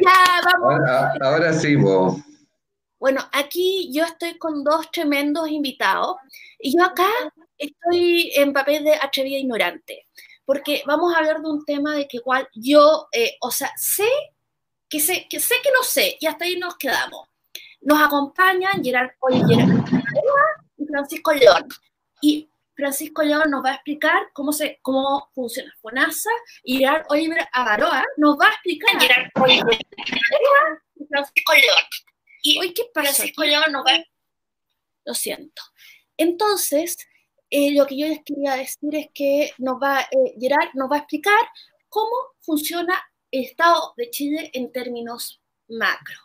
Ya, vamos. Ahora, sí, vos. Bueno, aquí yo estoy con dos tremendos invitados y yo acá estoy en papel de atrevida ignorante, porque vamos a hablar de un tema de que igual yo, eh, o sea, sé que sé, que sé que no sé y hasta ahí nos quedamos. Nos acompañan Gerard Gerard y Francisco León. Y Francisco León nos va a explicar cómo, se, cómo funciona FONASA y Gerard Oliver Agaroa nos va a explicar Gerard Oliver y Francisco León. Y hoy, ¿qué pasa? Francisco León nos va a... Lo siento. Entonces, eh, lo que yo les quería decir es que nos va, eh, Gerard nos va a explicar cómo funciona el Estado de Chile en términos macro.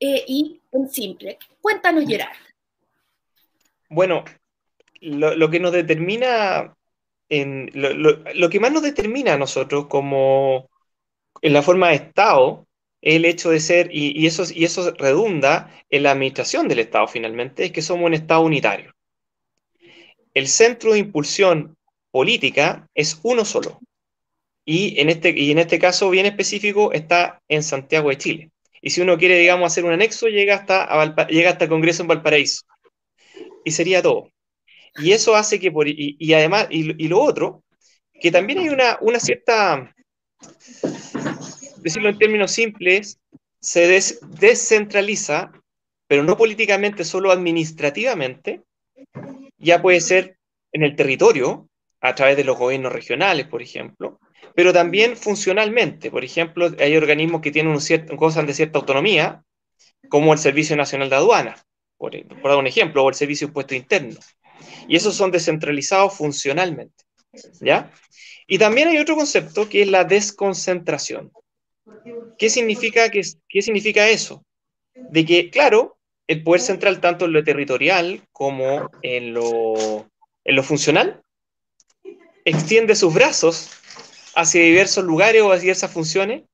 Eh, y en simple. Cuéntanos, Gerard. Bueno, lo, que nos determina, en, lo, que más nos determina a nosotros como en la forma de Estado es el hecho de ser, y, eso, y eso redunda en la administración del Estado finalmente, es que somos un Estado unitario. El centro de impulsión política es uno solo. Y en, este, y en este caso bien específico está en Santiago de Chile. Y si uno quiere, digamos, hacer un anexo, llega hasta, llega hasta el Congreso en Valparaíso. Y sería todo. Y eso hace que, por, y, además, y, lo otro, que también hay una, una cierta, decirlo en términos simples, se descentraliza, pero no políticamente, solo administrativamente, ya puede ser en el territorio, a través de los gobiernos regionales, por ejemplo, pero también funcionalmente. Por ejemplo, hay organismos que tienen un cierto, gozan de cierta autonomía, como el Servicio Nacional de Aduana, por, por dar un ejemplo, o el Servicio de Impuesto Interno. Y esos son descentralizados funcionalmente. ¿Ya? Y también hay otro concepto que es la desconcentración. ¿Qué significa, qué, qué significa eso? De que, claro, el poder central, tanto en lo territorial como en lo, en lo funcional, extiende sus brazos hacia diversos lugares o hacia diversas funciones,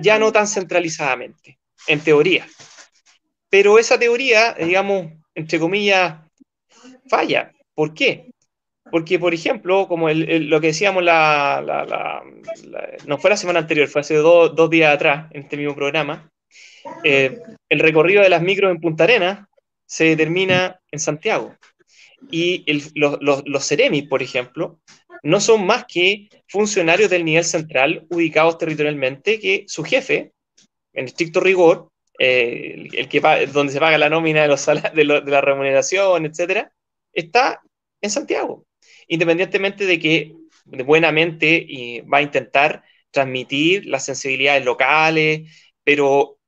ya no tan centralizadamente, en teoría. Pero esa teoría, digamos, entre comillas, falla. ¿Por qué? Porque, por ejemplo, como lo que decíamos, la, no fue la semana anterior, fue hace dos días atrás, en este mismo programa, eh, el recorrido de las micros en Punta Arenas se determina en Santiago. Y los, los, Ceremis, por ejemplo, no son más que funcionarios del nivel central ubicados territorialmente que su jefe, en estricto rigor, eh, el, que donde se paga la nómina de, los de, la remuneración, etcétera, está en Santiago, independientemente de que buenamente va a intentar transmitir las sensibilidades locales, pero,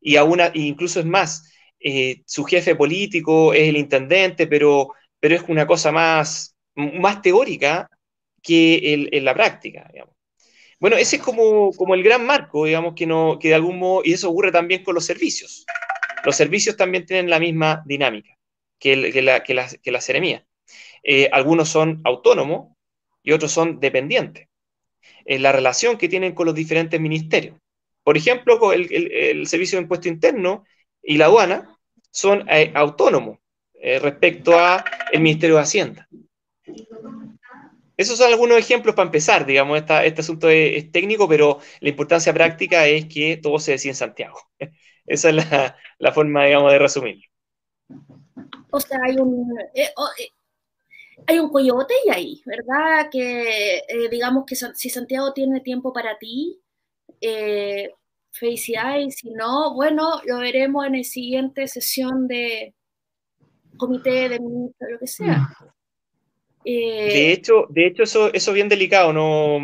y aún, incluso es más, eh, su jefe político es el intendente, pero, pero es una cosa más, más teórica que en la práctica, Bueno, ese es como, como el gran marco, digamos, que, no, que de algún modo, y eso ocurre también con los servicios. Los servicios también tienen la misma dinámica que, la, que, seremía. Eh, algunos son autónomos y otros son dependientes. En la relación que tienen con los diferentes ministerios. Por ejemplo, el, el, Servicio de Impuesto Interno y la aduana son eh, autónomos eh, respecto al Ministerio de Hacienda. Esos son algunos ejemplos para empezar, digamos, este asunto es, técnico, pero la importancia práctica es que todo se decide en Santiago. Esa es la, la forma, digamos, de resumirlo. O sea, hay un, eh, eh, hay un coyote y ahí, ¿verdad? Que eh, digamos que si Santiago tiene tiempo para ti, felicidades, si no, bueno, lo veremos en la siguiente sesión de comité de ministros, lo que sea. De hecho, de hecho eso, eso es bien delicado, no,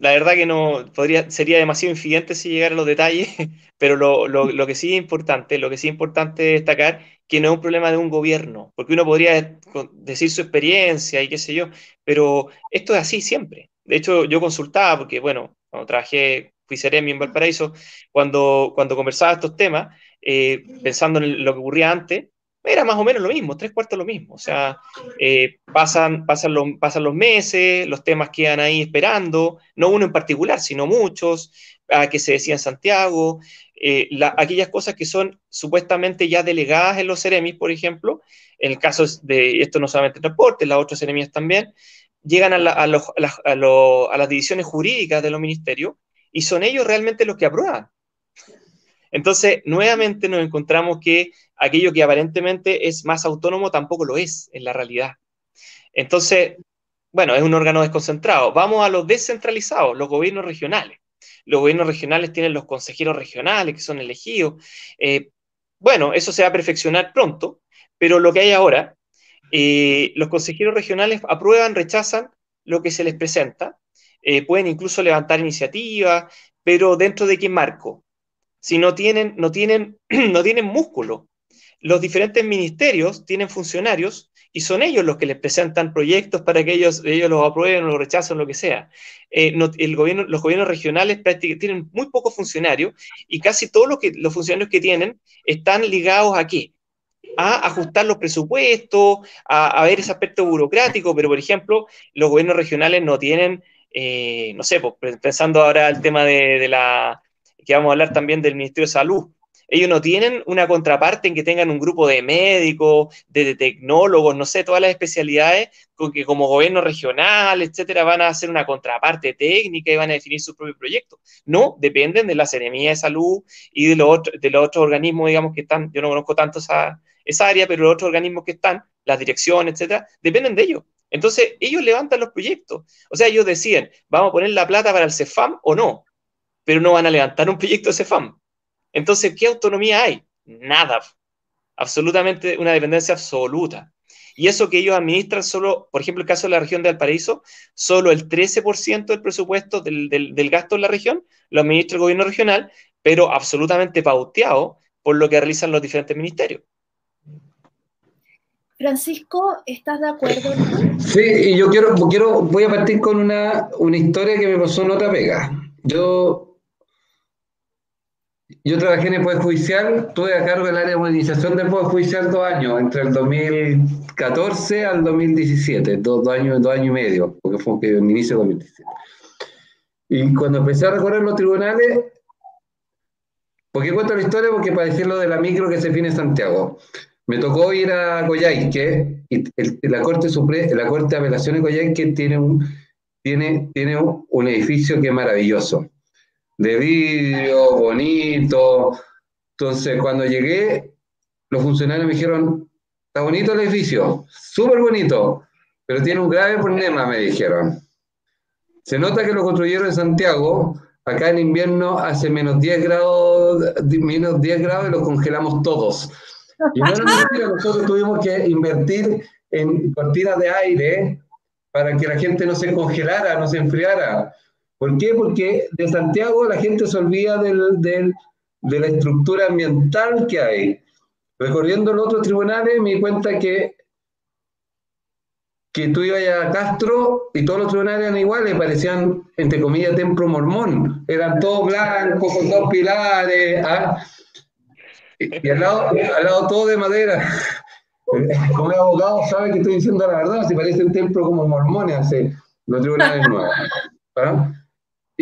la verdad que no podría, sería demasiado infidente si llegara a los detalles, pero lo, lo, lo, que sí es importante, lo que sí es importante destacar que no es un problema de un gobierno, porque uno podría decir su experiencia y qué sé yo, pero esto es así siempre. De hecho, yo consultaba, porque bueno, cuando trabajé, fui seremi en Valparaíso, cuando, cuando conversaba estos temas, eh, pensando en lo que ocurría antes, era más o menos lo mismo, tres cuartos lo mismo. O sea, eh, pasan, pasan, los, los meses, los temas quedan ahí esperando, no uno en particular, sino muchos, a que se decía en Santiago, eh, aquellas cosas que son supuestamente ya delegadas en los Ceremis, por ejemplo, en el caso de esto no solamente transporte, las otras Ceremis también, llegan a, las divisiones jurídicas de los ministerios y son ellos realmente los que aprueban. Entonces, nuevamente nos encontramos que aquello que aparentemente es más autónomo tampoco lo es en la realidad. Entonces, bueno, es un órgano desconcentrado. Vamos a los descentralizados, los gobiernos regionales. Los gobiernos regionales tienen los consejeros regionales que son elegidos. Eh, bueno, eso se va a perfeccionar pronto, pero lo que hay ahora, eh, los consejeros regionales aprueban, rechazan lo que se les presenta, eh, pueden incluso levantar iniciativas, pero dentro de qué marco? Si no tienen, no tienen, no tienen músculo. Los diferentes ministerios tienen funcionarios y son ellos los que les presentan proyectos para que ellos, ellos los aprueben o los rechacen, lo que sea. Eh, el gobierno, los gobiernos regionales tienen muy pocos funcionarios y casi todos los, que, los funcionarios que tienen están ligados a qué? A ajustar los presupuestos, a, ver ese aspecto burocrático, pero por ejemplo, los gobiernos regionales no tienen, eh, no sé, pues, pensando ahora el tema de, de la, que vamos a hablar también del Ministerio de Salud, ellos no tienen una contraparte en que tengan un grupo de médicos, de, tecnólogos, no sé, todas las especialidades con que como gobierno regional, etcétera, van a hacer una contraparte técnica y van a definir su propio proyecto. No, dependen de la Seremía de Salud y de los, de los otros organismos, digamos, que están, yo no conozco tanto esa, esa área, pero los otros organismos que están, las direcciones, etcétera, dependen de ellos. Entonces, ellos levantan los proyectos. O sea, ellos deciden, ¿vamos a poner la plata para el CEFAM o no? Pero no van a levantar un proyecto de CEFAM. Entonces, ¿qué autonomía hay? Nada. Absolutamente una dependencia absoluta. Y eso que ellos administran solo, por ejemplo, el caso de la región de Valparaíso, solo el 13% del presupuesto del, gasto en la región lo administra el gobierno regional, pero absolutamente pauteado por lo que realizan los diferentes ministerios. Francisco, ¿estás de acuerdo? Sí, y yo quiero, quiero, voy a partir con una, una historia que me pasó en otra pega. Yo yo trabajé en el Poder Judicial, tuve a cargo del área de modernización del Poder Judicial dos años, entre el 2014 al 2017, dos, años, dos años y medio, porque fue el inicio del 2017. Y cuando empecé a recorrer los tribunales, ¿por qué cuento la historia? Porque para decirlo de la micro que se viene en Santiago. Me tocó ir a Coyhaique, y la Corte Suprema, la Corte de Apelaciones de Coyhaique tiene un, tiene, tiene un edificio que es maravilloso de vidrio, bonito. Entonces, cuando llegué, los funcionarios me dijeron, está bonito el edificio, súper bonito, pero tiene un grave problema, me dijeron. Se nota que lo construyeron en Santiago, acá en invierno hace menos 10 grados, menos 10 grados y lo congelamos todos. Y no nosotros tuvimos que invertir en cortinas de aire para que la gente no se congelara, no se enfriara. ¿Por qué? Porque de Santiago la gente se olvida del, de la estructura ambiental que hay. Recorriendo los otros tribunales me di cuenta que, que tú ibas a Castro y todos los tribunales eran iguales, parecían, entre comillas, templo mormón. Eran todos blancos, con dos pilares. ¿ah? Y, al, lado, al lado todo de madera. Como abogado sabe que estoy diciendo la verdad, si parece un templo como mormones hace los tribunales nuevos. ¿ah?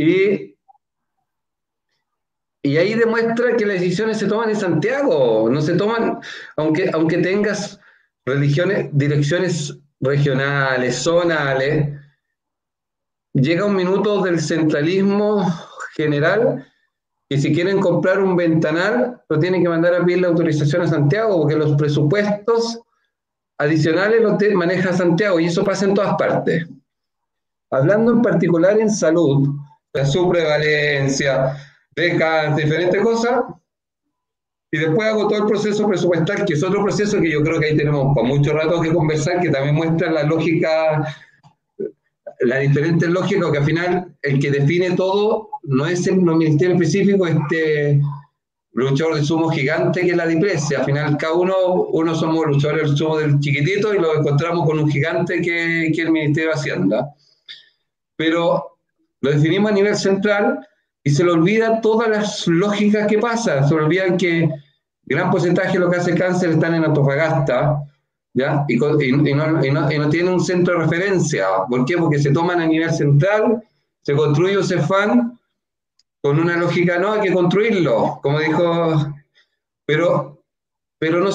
Y, y ahí demuestra que las decisiones se toman en Santiago, no se toman, aunque, aunque tengas religiones, direcciones regionales, zonales, llega un minuto del centralismo general que si quieren comprar un ventanal, lo tienen que mandar a pedir la autorización a Santiago, porque los presupuestos adicionales los maneja Santiago y eso pasa en todas partes. Hablando en particular en salud, la su prevalencia, becas, diferentes cosas, y después hago todo el proceso presupuestal, que es otro proceso que yo creo que ahí tenemos para mucho rato que conversar, que también muestra la lógica, la diferente lógica, que al final el que define todo no es el ministerio específico, este luchador de sumo gigante que es la dipresia. Al final, cada uno, uno somos luchadores del sumo del chiquitito y lo encontramos con un gigante que, que el Ministerio de Hacienda. Pero lo definimos a nivel central y se le olvida todas las lógicas que pasan. Se olvidan que gran porcentaje de lo que hace cáncer están en Antofagasta, ¿ya? Y, no, y, no, tienen un centro de referencia. ¿Por qué? Porque se toman a nivel central, se construye un CEFAN con una lógica, no, hay que construirlo, como dijo, pero, pero no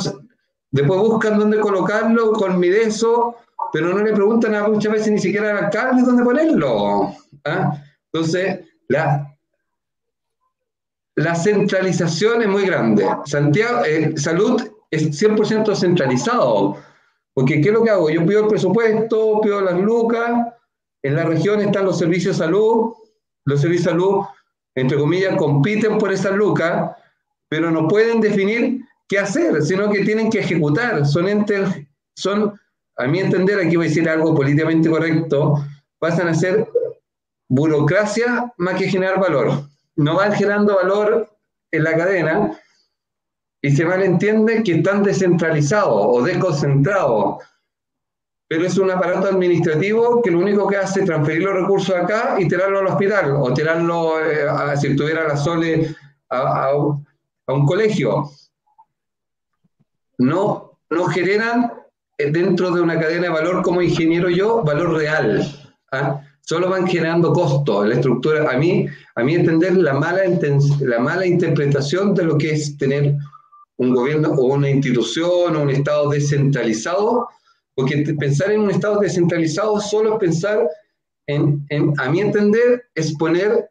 después buscan dónde colocarlo con Mideso, pero no le preguntan a muchas veces ni siquiera al alcalde dónde ponerlo. ¿ah? Entonces, la, la centralización es muy grande. Santiago, eh, salud es 100% centralizado. Porque, ¿qué es lo que hago? Yo pido el presupuesto, pido las lucas, en la región están los servicios de salud, los servicios de salud, entre comillas, compiten por esas lucas, pero no pueden definir qué hacer, sino que tienen que ejecutar. Son entes, son, a mi entender, aquí voy a decir algo políticamente correcto, pasan a ser burocracia más que generar valor. No van generando valor en la cadena y se malentiende que están descentralizados o desconcentrados. Pero es un aparato administrativo que lo único que hace es transferir los recursos acá y tirarlo al hospital o tirarlo, eh, a, si estuviera la SOLE, a, a, un colegio. No, no generan dentro de una cadena de valor como ingeniero yo, valor real. ¿ah? Solo van generando costos. La estructura, a mí, a mí entender la mala, la mala interpretación de lo que es tener un gobierno o una institución o un Estado descentralizado, porque pensar en un Estado descentralizado solo es pensar en, a mi entender, es poner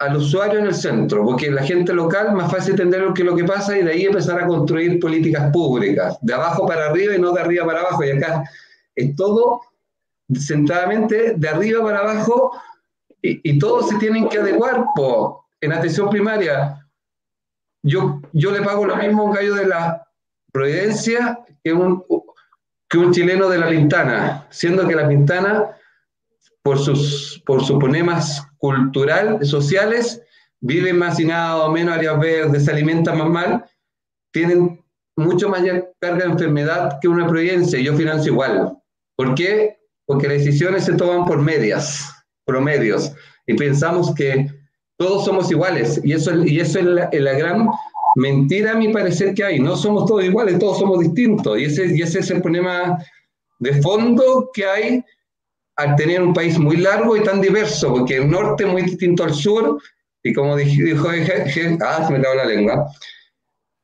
al usuario en el centro, porque la gente local más fácil entender lo que lo que pasa y de ahí empezar a construir políticas públicas, de abajo para arriba y no de arriba para abajo. Y acá es todo centradamente de arriba para abajo y, todos se tienen que adecuar. en atención primaria, yo, yo le pago lo mismo a un gallo de la Providencia que un, que un chileno de la Pintana, siendo que la Pintana, por sus, por sus problemas cultural, sociales, viven más o menos áreas verdes, se alimentan más mal, tienen mucho mayor carga de enfermedad que una Providencia y yo financio igual. ¿Por qué? Porque las decisiones se toman por medias, promedios, y pensamos que todos somos iguales, y eso, y eso es, la, gran mentira a mi parecer que hay, no somos todos iguales, todos somos distintos, y ese, y ese es el problema de fondo que hay al tener un país muy largo y tan diverso, porque el norte es muy distinto al sur, y como dijo, dijo ah, se me la lengua,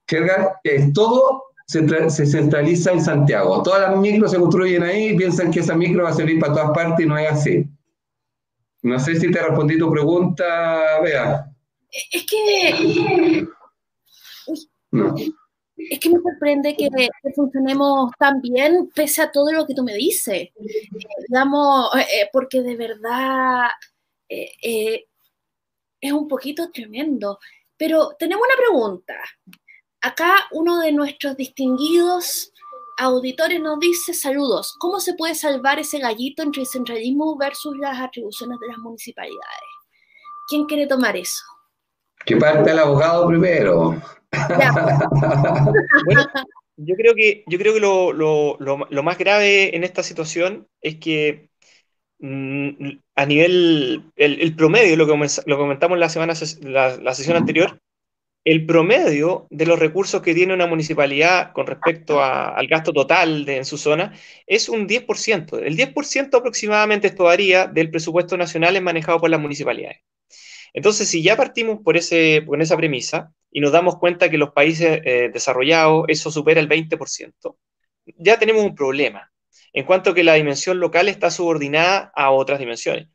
que todo se, se, centraliza en Santiago. Todas las micros se construyen ahí y piensan que esa micro va a servir para todas partes y no es así. No sé si te respondí tu pregunta, Bea. Es que... Es que me sorprende que, funcionemos tan bien pese a todo lo que tú me dices. Eh, digamos, eh, eh, porque de verdad es un poquito tremendo. Pero tenemos una pregunta. Acá uno de nuestros distinguidos auditores nos dice, saludos, ¿cómo se puede salvar ese gallito entre el centralismo versus las atribuciones de las municipalidades? ¿Quién quiere tomar eso? Que parte el abogado primero. yo creo que, yo creo que lo, más grave en esta situación es que mm, a nivel, el, promedio, lo que, lo comentamos la, semana, la sesión anterior, el promedio de los recursos que tiene una municipalidad con respecto al gasto total en su zona es un 10%. El 10% aproximadamente esto varía del presupuesto nacional es manejado por las municipalidades. Entonces, si ya partimos por, ese, por esa premisa y nos damos cuenta que los países eh, desarrollados eso supera el 20%, ya tenemos un problema en cuanto que la dimensión local está subordinada a otras dimensiones.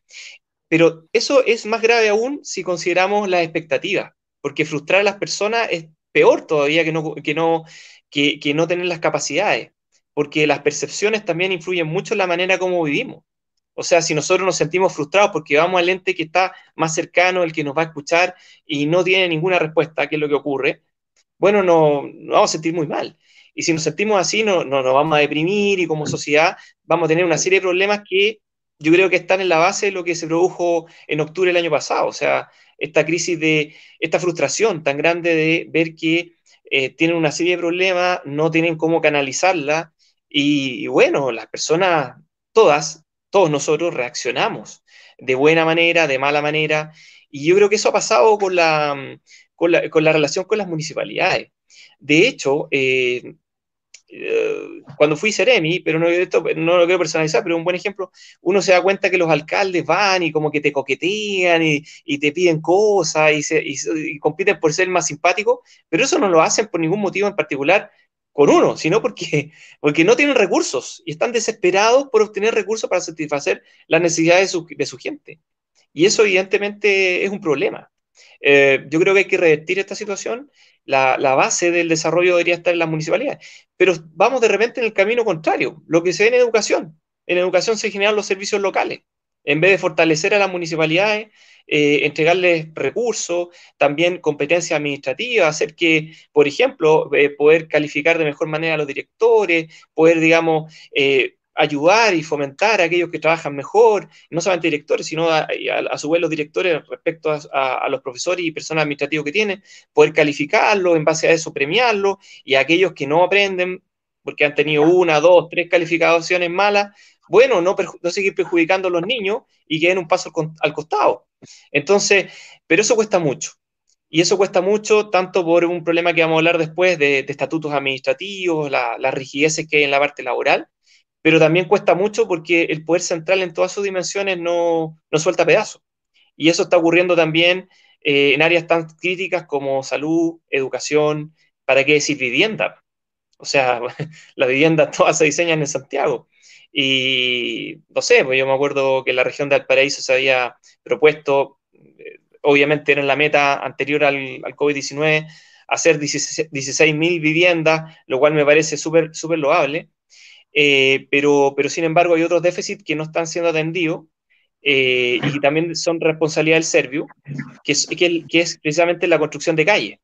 Pero eso es más grave aún si consideramos las expectativas porque frustrar a las personas es peor todavía que no, que no, que, no tener las capacidades, porque las percepciones también influyen mucho en la manera como vivimos. O sea, si nosotros nos sentimos frustrados porque vamos al ente que está más cercano, el que nos va a escuchar y no tiene ninguna respuesta, ¿qué es lo que ocurre? Bueno, no, nos vamos a sentir muy mal. Y si nos sentimos así, no, no, nos vamos a deprimir y como sociedad vamos a tener una serie de problemas que yo creo que están en la base de lo que se produjo en octubre del año pasado. O sea, esta crisis de, esta frustración tan grande de ver que eh, tienen una serie de problemas, no tienen cómo canalizarla y, bueno, las personas, todas, todos nosotros reaccionamos de buena manera, de mala manera y yo creo que eso ha pasado con la, con la, con la relación con las municipalidades. De hecho, eh, eh, cuando fui Ceremi, pero no, esto, no lo quiero personalizar, pero un buen ejemplo, uno se da cuenta que los alcaldes van y como que te coquetean y, te piden cosas y, se, y, compiten por ser más simpático, pero eso no lo hacen por ningún motivo en particular con uno, sino porque, porque no tienen recursos y están desesperados por obtener recursos para satisfacer las necesidades de su, gente. Y eso evidentemente es un problema. Eh, yo creo que hay que revertir esta situación. La, la, base del desarrollo debería estar en las municipalidades. Pero vamos de repente en el camino contrario, lo que se ve en educación. En educación se generan los servicios locales. En vez de fortalecer a las municipalidades, eh, entregarles recursos, también competencias administrativas, hacer que, por ejemplo, eh, poder calificar de mejor manera a los directores, poder, digamos, eh, ayudar y fomentar a aquellos que trabajan mejor, no solamente directores, sino a, su vez los directores respecto a, los profesores y personal administrativo que tienen, poder calificarlos, en base a eso premiarlos, y a aquellos que no aprenden, porque han tenido una, dos, tres calificaciones malas, bueno, no, seguir perjudicando a los niños y que den un paso al, costado. Entonces, pero eso cuesta mucho. Y eso cuesta mucho tanto por un problema que vamos a hablar después de, estatutos administrativos, las la rigideces que hay en la parte laboral, pero también cuesta mucho porque el poder central en todas sus dimensiones no, no suelta pedazos. Y eso está ocurriendo también eh, en áreas tan críticas como salud, educación, ¿para qué decir vivienda? O sea, las viviendas todas se diseñan en Santiago. Y no sé, pues yo me acuerdo que la región de Valparaíso se había propuesto, eh, obviamente era la meta anterior al, al COVID-19, hacer 16.000 viviendas, lo cual me parece súper súper loable, eh, pero, pero sin embargo hay otros déficits que no están siendo atendidos eh, y también son responsabilidad del Servio, que es, que, es precisamente la construcción de calles.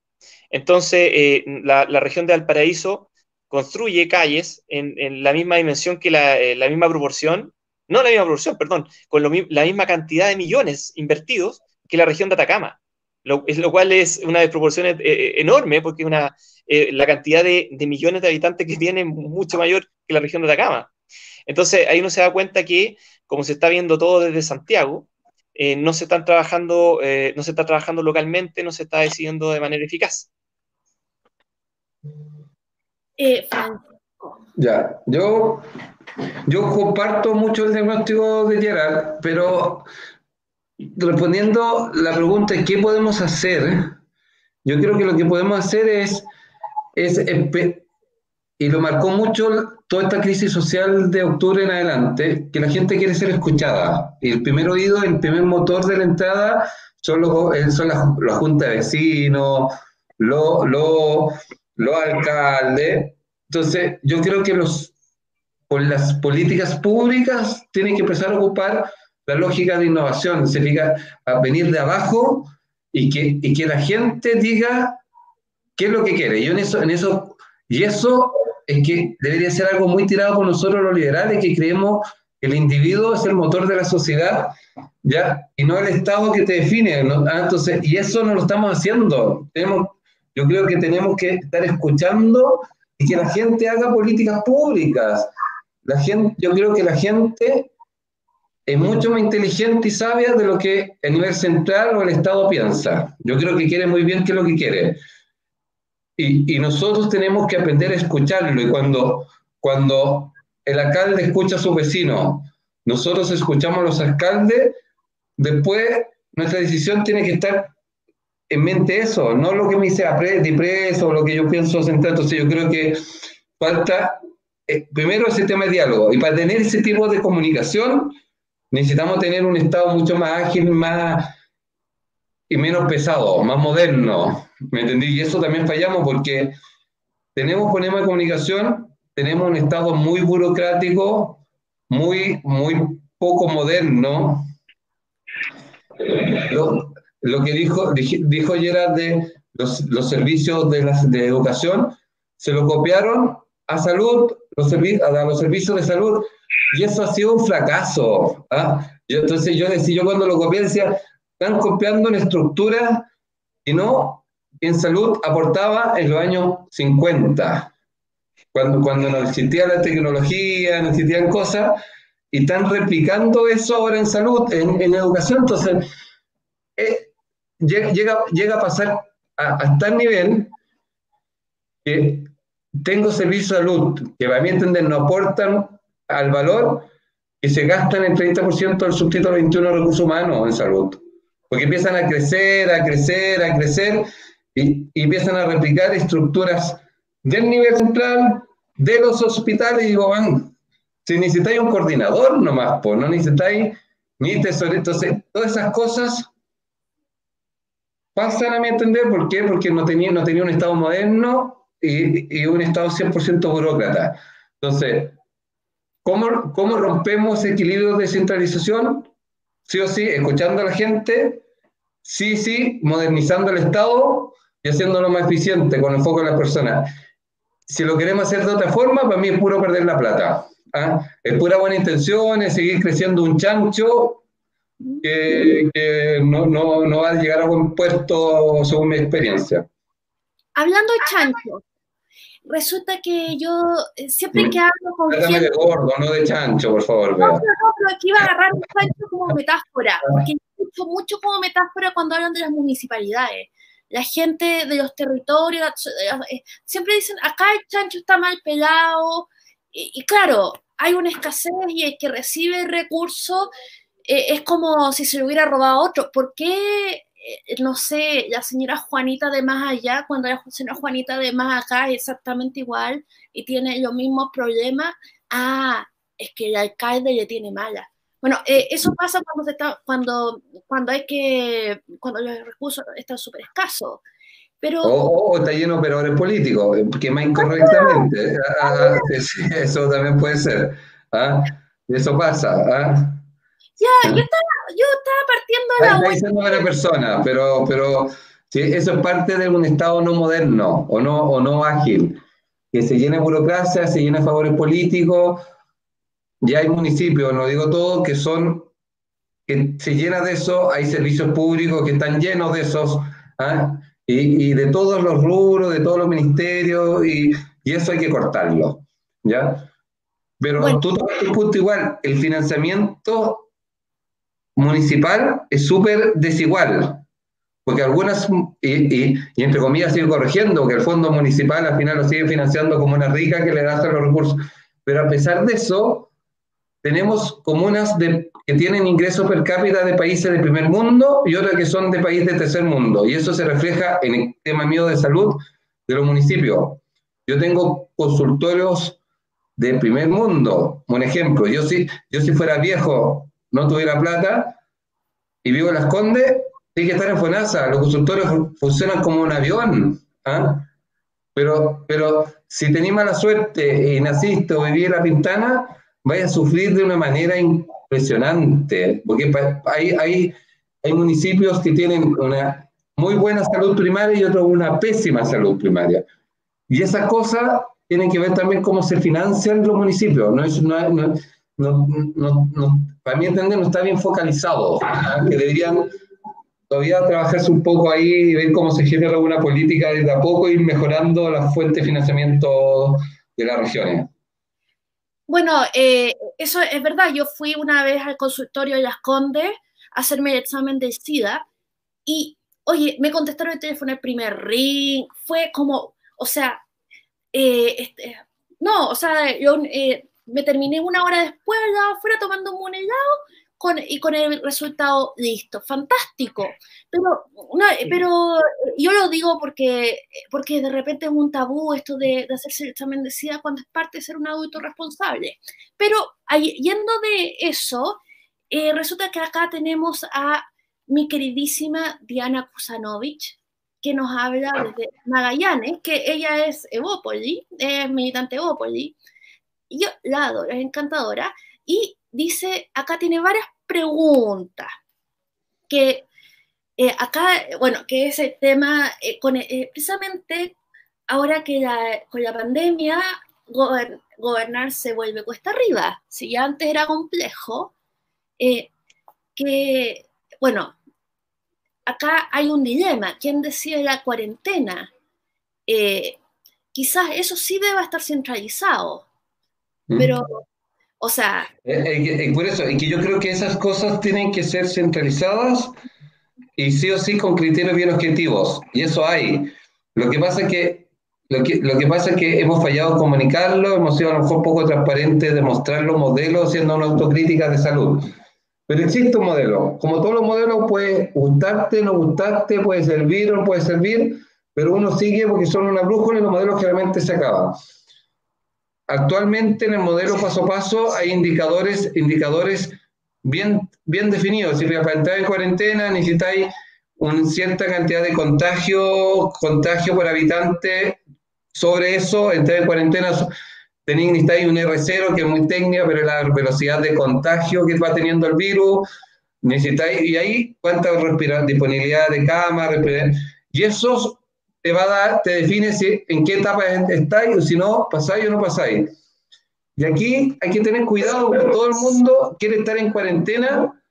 Entonces, la, la, región de Valparaíso construye calles en, la misma dimensión que eh, la, misma proporción, no la misma proporción, perdón, con la misma cantidad de millones invertidos que la región de Atacama, lo, lo cual es una desproporción eh, eh, enorme porque una, la cantidad de, millones de habitantes que tiene mucho mayor que la región de Atacama. Entonces ahí uno se da cuenta que, como se está viendo todo desde Santiago, no se están trabajando, no se está trabajando localmente, no se está decidiendo de manera eficaz. Eh, ya, yo, yo comparto mucho el diagnóstico de Gerard, pero respondiendo la pregunta qué podemos hacer, yo creo que lo que podemos hacer es, es y lo marcó mucho toda esta crisis social de octubre en adelante, que la gente quiere ser escuchada. Y el primer oído, el primer motor de la entrada son, los, son las juntas de vecinos, los, los, los alcaldes. Entonces, yo creo que los, con las políticas públicas tienen que empezar a ocupar la lógica de innovación, se fija a venir de abajo y que, y que la gente diga qué es lo que quiere. Yo en eso, en eso, y eso es que debería ser algo muy tirado por nosotros los liberales, que creemos que el individuo es el motor de la sociedad, ¿ya? Y no el Estado que te define. Ah, entonces, y eso no lo estamos haciendo. Tenemos yo creo que tenemos que estar escuchando y que la gente haga políticas públicas. La gente, yo creo que la gente es mucho más inteligente y sabia de lo que el nivel central o el Estado piensa. Yo creo que quiere muy bien qué es lo que quiere. Y, y, nosotros tenemos que aprender a escucharlo. Y cuando, cuando el alcalde escucha a su vecino, nosotros escuchamos a los alcaldes, después nuestra decisión tiene que estar en mente eso, no lo que me dice preso lo que yo pienso centrar. Entonces yo creo que falta eh, primero ese tema de diálogo. Y para tener ese tipo de comunicación necesitamos tener un Estado mucho más ágil, más y menos pesado, más moderno. ¿Me entendí? Y eso también fallamos porque tenemos problemas de comunicación, tenemos un Estado muy burocrático, muy, muy poco moderno lo que dijo, dijo Gerard de los, los servicios de, la, de educación, se lo copiaron a salud, los a los servicios de salud, y eso ha sido un fracaso. ¿ah? Yo, entonces yo decía, yo cuando lo copié decía, están copiando una estructura y no en salud aportaba en los años 50, cuando, cuando no existía la tecnología, no existían cosas, y están replicando eso ahora en salud, en, en educación. Entonces, eh, llega, llega, a pasar a, tal nivel que tengo servicios de salud que a mi entender no aportan al valor y se gastan el 30% del subtítulo 21 de recursos humanos en salud. Porque empiezan a crecer, a crecer, a crecer y, empiezan a replicar estructuras del nivel central, de los hospitales, y digo, van, si necesitáis un coordinador nomás, pues no necesitáis ni tesorero. Entonces, todas esas cosas pasan a mi entender, ¿por qué? Porque no tenía, no tenía un Estado moderno y, y un Estado 100% burócrata. Entonces, ¿cómo, ¿cómo rompemos ese equilibrio de descentralización? Sí o sí, escuchando a la gente, sí, sí, modernizando el Estado y haciéndolo más eficiente con el foco en las personas. Si lo queremos hacer de otra forma, para mí es puro perder la plata. ¿ah? Es pura buena intención, es seguir creciendo un chancho que, que no, no, no, va a llegar a buen puesto según mi experiencia. Hablando de chancho, resulta que yo eh, siempre que hablo con Trátame de gordo, no de chancho, por favor. No, no, pero aquí iba a agarrar un chancho como metáfora, porque escucho mucho como metáfora cuando hablan de las municipalidades. La gente de los territorios eh, siempre dicen, acá el chancho está mal pelado, y, y claro, hay una escasez y el que recibe recursos eh, es como si se lo hubiera robado otro. ¿Por qué, eh, no sé, la señora Juanita de más allá, cuando la señora Juanita de más acá es exactamente igual y tiene los mismos problemas? Ah, es que el alcalde le tiene mala. Bueno, eh, eso pasa cuando, se está, cuando, cuando hay que, cuando los recursos están súper escasos. Pero... O, o, está lleno de operadores políticos, que más incorrectamente. Ah, eso también puede ser. ¿ah? Eso pasa. ¿ah? Ya, yo estaba, yo estaba partiendo de la Está diciendo buena persona, pero, pero sí, eso es parte de un Estado no moderno o no, o no ágil, que se llena de burocracia, se llena de favores políticos. Ya hay municipios, no digo todo, que son, que se llena de eso, hay servicios públicos que están llenos de esos, ¿ah? y, y, de todos los rubros, de todos los ministerios, y, y eso hay que cortarlo, ¿ya? Pero bueno. tú tocaste un punto igual, el financiamiento municipal es súper desigual, porque algunas, y, y, y, entre comillas sigo corrigiendo, que el fondo municipal al final lo sigue financiando como una rica que le da los recursos, pero a pesar de eso, tenemos comunas de, que tienen ingresos per cápita de países de primer mundo y otras que son de países de tercer mundo, y eso se refleja en el tema mío de salud de los municipios. Yo tengo consultorios de primer mundo, un ejemplo, yo si, yo si fuera viejo no tuviera plata y vivo en Las Condes, tiene que estar en FONASA. Los consultorios funcionan como un avión. ¿ah? Pero, pero si tenés mala suerte y naciste o vivís en La Pintana, vais a sufrir de una manera impresionante. Porque hay, hay, hay municipios que tienen una muy buena salud primaria y otros una pésima salud primaria. Y esas cosas tienen que ver también cómo se financian los municipios. No es, no, para mí entender, no está bien focalizado, que deberían todavía trabajarse un poco ahí y ver cómo se genera alguna política desde a poco ir mejorando las fuentes de financiamiento de las regiones. Bueno, eh, eso es verdad. Yo fui una vez al consultorio de Las Condes a hacerme el examen del SIDA y, oye, me contestaron el teléfono el primer ring, fue como, o sea, eh, este, no, o sea, yo eh, me terminé una hora después allá afuera tomando un helado con, y con el resultado listo, fantástico. Pero, no, pero yo lo digo porque, porque de repente es un tabú esto de, de hacerse el examen de SIDA cuando es parte de ser un adulto responsable. Pero yendo de eso, eh, resulta que acá tenemos a mi queridísima Diana Kusanovich, que nos habla desde Magallanes, que ella es Evópoli, es militante Evópoli, yo la adoro, es encantadora, y dice, acá tiene varias preguntas, que eh, acá, bueno, que es el tema, eh, con, eh, precisamente ahora que la, con la pandemia gober, gobernar se vuelve cuesta arriba, si ya antes era complejo, que, bueno, acá hay un dilema, ¿quién decide la cuarentena? quizás eso sí deba estar centralizado, pero, o sea... Eh, eh, por eso, y que yo creo que esas cosas tienen que ser centralizadas y sí o sí con criterios bien objetivos, y eso hay. Lo que pasa es que lo que, lo que pasa es que hemos fallado en comunicarlo, hemos sido a lo mejor poco transparentes de mostrar los modelos haciendo una autocrítica de salud. Pero existe un modelo. Como todos los modelos, puede gustarte, no gustarte, puede servir o no puede servir, pero uno sigue porque son una brújula y los modelos generalmente se acaban. Actualmente en el modelo paso a paso hay indicadores, indicadores bien, bien definidos. Si para entrar en cuarentena necesitáis una cierta cantidad de contagio, contagio por habitante. Sobre eso, entrar en cuarentena, necesitáis un R0 que es muy técnica, pero la velocidad de contagio que va teniendo el virus, necesitáis, y ahí cuánta disponibilidad de cama, y eso te va a dar, te define si, en qué etapa estáis, o si no, pasáis o no pasáis. Y aquí hay que tener cuidado porque todo el mundo quiere estar en cuarentena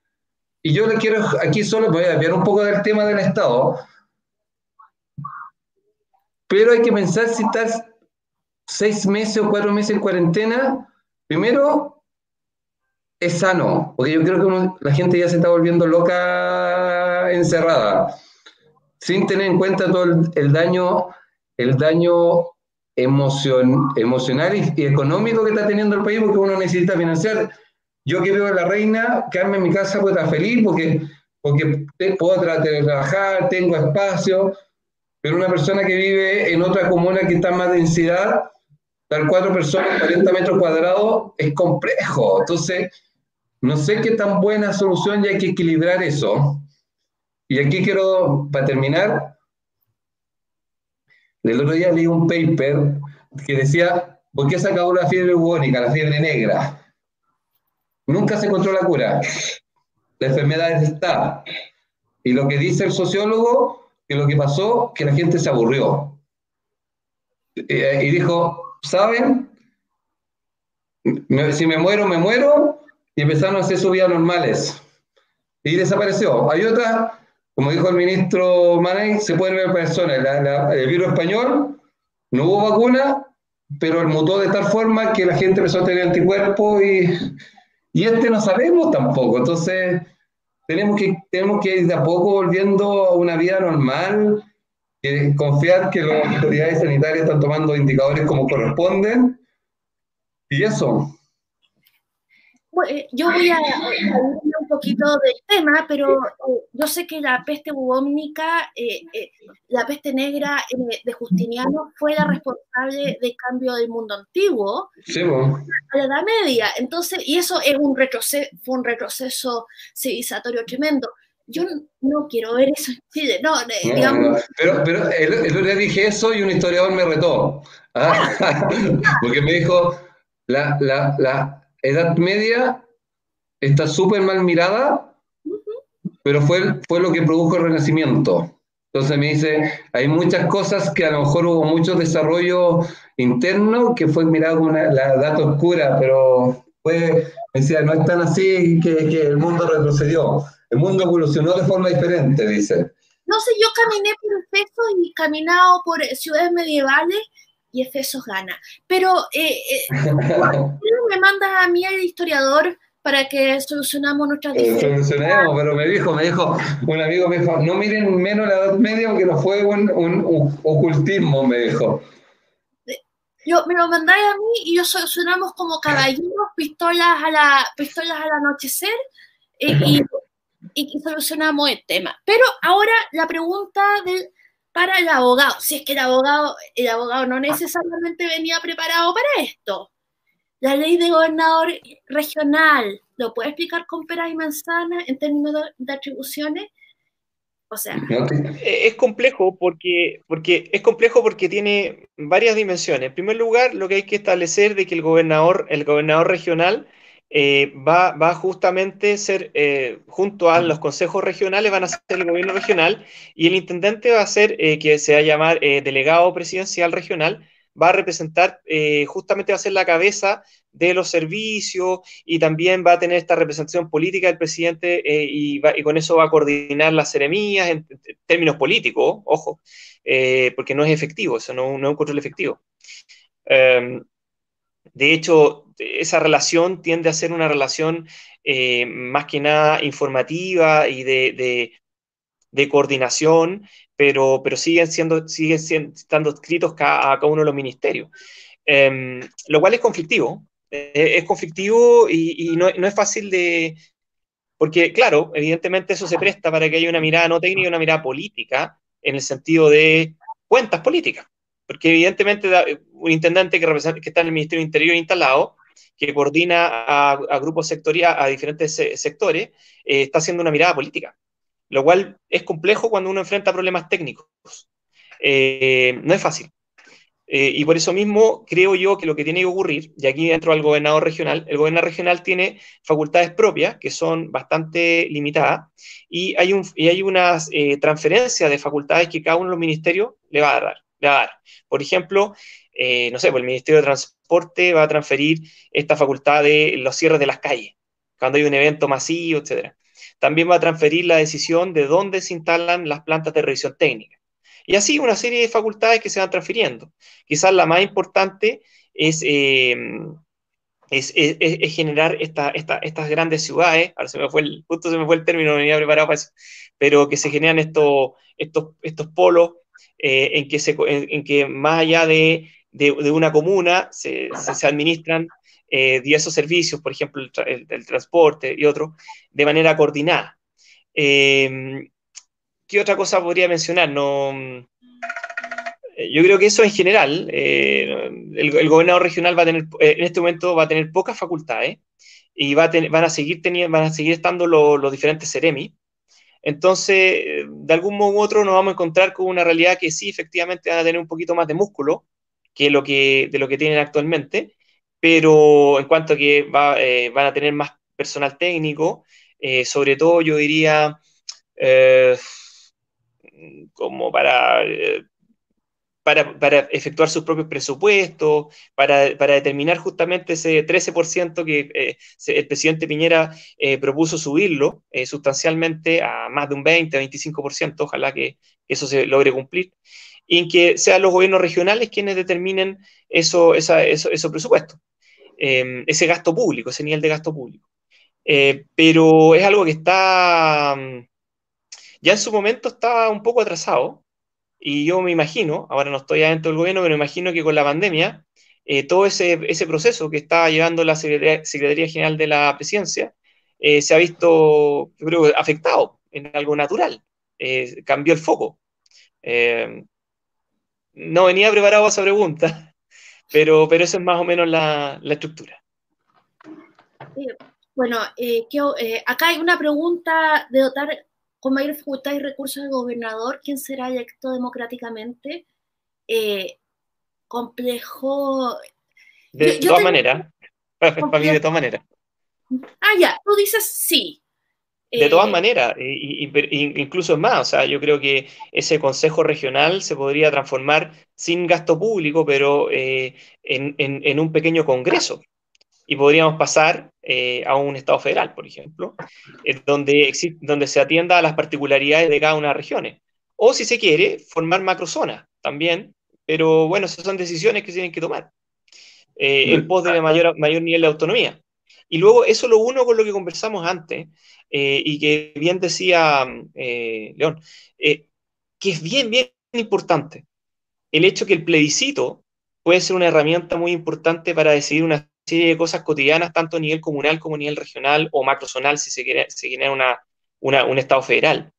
y yo le quiero, aquí solo voy a desviar un poco del tema del Estado, pero hay que pensar si estás seis meses o cuatro meses en cuarentena, primero es sano, porque yo creo que la gente ya se está volviendo loca encerrada, sin tener en cuenta todo el, daño, el daño emocional y, económico que está teniendo el país, porque uno necesita financiar yo que veo a la reina, quedarme en mi casa, pues estar feliz porque, porque puedo trabajar, tengo espacio, pero una persona que vive en otra comuna que está más densidad, dar cuatro personas, 40 metros cuadrados, es complejo. Entonces, no sé qué tan buena solución y hay que equilibrar eso. Y aquí quiero, para terminar, el otro día leí un paper que decía, ¿por qué se acabó la fiebre bubónica, la fiebre negra? Nunca se encontró la cura. La enfermedad está. Y lo que dice el sociólogo, que lo que pasó, que la gente se aburrió. Eh, y dijo, ¿saben? si me muero, me muero. Y empezaron a hacer sus vidas normales. Y desapareció. Hay otra, como dijo el ministro Manay, se pueden ver personas. el virus español, no hubo vacuna, pero mutó de tal forma que la gente empezó a tener anticuerpos y y este no sabemos tampoco. Entonces, tenemos que, tenemos que ir de a poco volviendo a una vida normal, confiar que las autoridades sanitarias están tomando indicadores como corresponden. Y eso. Eh, yo voy a hablar un poquito del tema, pero eh, yo sé que la peste bubónica, eh, la peste negra de Justiniano fue la responsable del cambio del mundo antiguo a la Edad Media. Entonces, y eso es un retroceso, fue un retroceso civilizatorio tremendo. Yo no quiero ver eso en Chile, no, digamos. Pero, pero el, el, día dije eso y un historiador me retó. ¿ah? Porque me dijo, la, la, la Edad Media está súper mal mirada, pero fue, fue lo que produjo el Renacimiento. Entonces me dice, hay muchas cosas que a lo mejor hubo mucho desarrollo interno que fue mirado como la edad oscura, pero fue, me decía, no es tan así que, que, el mundo retrocedió. El mundo evolucionó de forma diferente, dice. No sé, yo caminé por Efeso y caminado por ciudades medievales y Efesos gana. Pero eh, eh me mandas a mí el historiador para que solucionamos nuestras eh, diferencias. Solucionemos, pero me dijo, me dijo, un amigo me dijo, no miren menos la Edad Media porque no fue un, un, ocultismo, me dijo. Yo, me lo mandáis a mí y yo solucionamos como caballeros, pistolas, a la, pistolas al anochecer eh, y, y, solucionamos el tema. Pero ahora la pregunta del, para el abogado, si es que el abogado, el abogado no necesariamente venía preparado para esto. La ley de gobernador regional, ¿lo puede explicar con peras y manzanas en términos de, atribuciones? O sea, es complejo porque, porque es complejo porque tiene varias dimensiones. En primer lugar, lo que hay que establecer de que el gobernador, el gobernador regional eh, va, va, justamente ser, eh, junto a los consejos regionales, van a ser el gobierno regional y el intendente va a ser, eh, que se va a llamar delegado presidencial regional, va a representar, justamente va a ser la cabeza de los servicios y también va a tener esta representación política del presidente y, y, con eso va a coordinar las ceremonias en, términos políticos, ojo, porque no es efectivo, eso no, no es un control efectivo. Em, de hecho, esa relación tiende a ser una relación eh, más que nada informativa y de, coordinación, pero, pero siguen, siendo, siguen estando escritos a cada uno de los ministerios. Em, lo cual es conflictivo, eh, es conflictivo y, no, es fácil de... Porque, claro, evidentemente eso se presta para que haya una mirada no técnica y una mirada política, en el sentido de cuentas políticas. Porque evidentemente un intendente que, que está en el Ministerio del Interior instalado que coordina a, grupos sectoriales, a diferentes sectores, eh, está haciendo una mirada política. lo cual es complejo cuando uno enfrenta problemas técnicos. Eh, no es fácil. Eh, y por eso mismo creo yo que lo que tiene que ocurrir, y aquí dentro del gobernador regional, el gobernador regional tiene facultades propias que son bastante limitadas y hay, un, y hay una eh, transferencia de facultades que cada uno de los ministerios le va a dar. Le va a dar. Por ejemplo, eh, no sé, pues el Ministerio de Transporte va a transferir esta facultad de los cierres de las calles, cuando hay un evento masivo, etc. También va a transferir la decisión de dónde se instalan las plantas de revisión técnica y así una serie de facultades que se van transfiriendo. Quizás la más importante es, em, es, generar estas grandes ciudades, ahora se me fue el, justo se me fue el término, no venía preparado para eso, pero que se generan estos, estos, estos polos eh, en, que en, que más allá de, de, una comuna se, se, administran eh, diversos servicios, por ejemplo, el, transporte y otros, de manera coordinada. Eh, ¿Qué otra cosa podría mencionar? No, eh, yo creo que eso en general, eh, el, gobernador regional va a tener, eh, en este momento va a tener pocas facultades y va a van, a seguir teniendo, van a seguir estando los diferentes CEREMI. Entonces, de algún modo u otro nos vamos a encontrar con una realidad que sí, efectivamente van a tener un poquito más de músculo que lo de lo que tienen actualmente, pero en cuanto a que van a tener más personal técnico, sobre todo yo diría como eh, para, para, efectuar sus propios presupuestos, para, determinar justamente ese 13% que eh, el presidente Piñera eh, propuso subirlo sustancialmente a más de un 20, 25%, ojalá que eso se logre cumplir, y en que sean los gobiernos regionales quienes determinen eso, esa, eso, esos presupuestos, em, ese gasto público, ese nivel de gasto público. pero es algo que está ya en su momento estaba un poco atrasado y yo me imagino, ahora no estoy adentro del gobierno, pero me imagino que con la pandemia, eh, todo ese, ese, proceso que está llevando la Secretaría, General de la Presidencia eh, se ha visto, creo, afectado en algo natural, eh, cambió el foco. No venía preparado a esa pregunta, pero, pero eso es más o menos la, la estructura. Bueno, acá hay una pregunta de dotar con mayor facultad y recursos del gobernador, quien será electo democráticamente. Eh, complejo. De todas maneras. Para mí, de todas maneras. Ah, ya, tú dices sí. De todas eh, maneras, incluso más, o sea, yo creo que ese consejo regional se podría transformar sin gasto público, pero eh, en, un pequeño congreso y podríamos pasar eh, a un Estado federal, por ejemplo, donde, donde se atienda a las particularidades de cada una de las regiones. O si se quiere, formar macrozonas también, pero bueno, esas son decisiones que se tienen que tomar eh, en pos de mayor, mayor nivel de autonomía. Y luego eso lo uno con lo que conversamos antes eh, y que bien decía León, que es bien, bien importante el hecho que el plebiscito puede ser una herramienta muy importante para decidir una serie de cosas cotidianas, tanto a nivel comunal como a nivel regional o macrozonal, si se quiere, se quiere una, un Estado federal.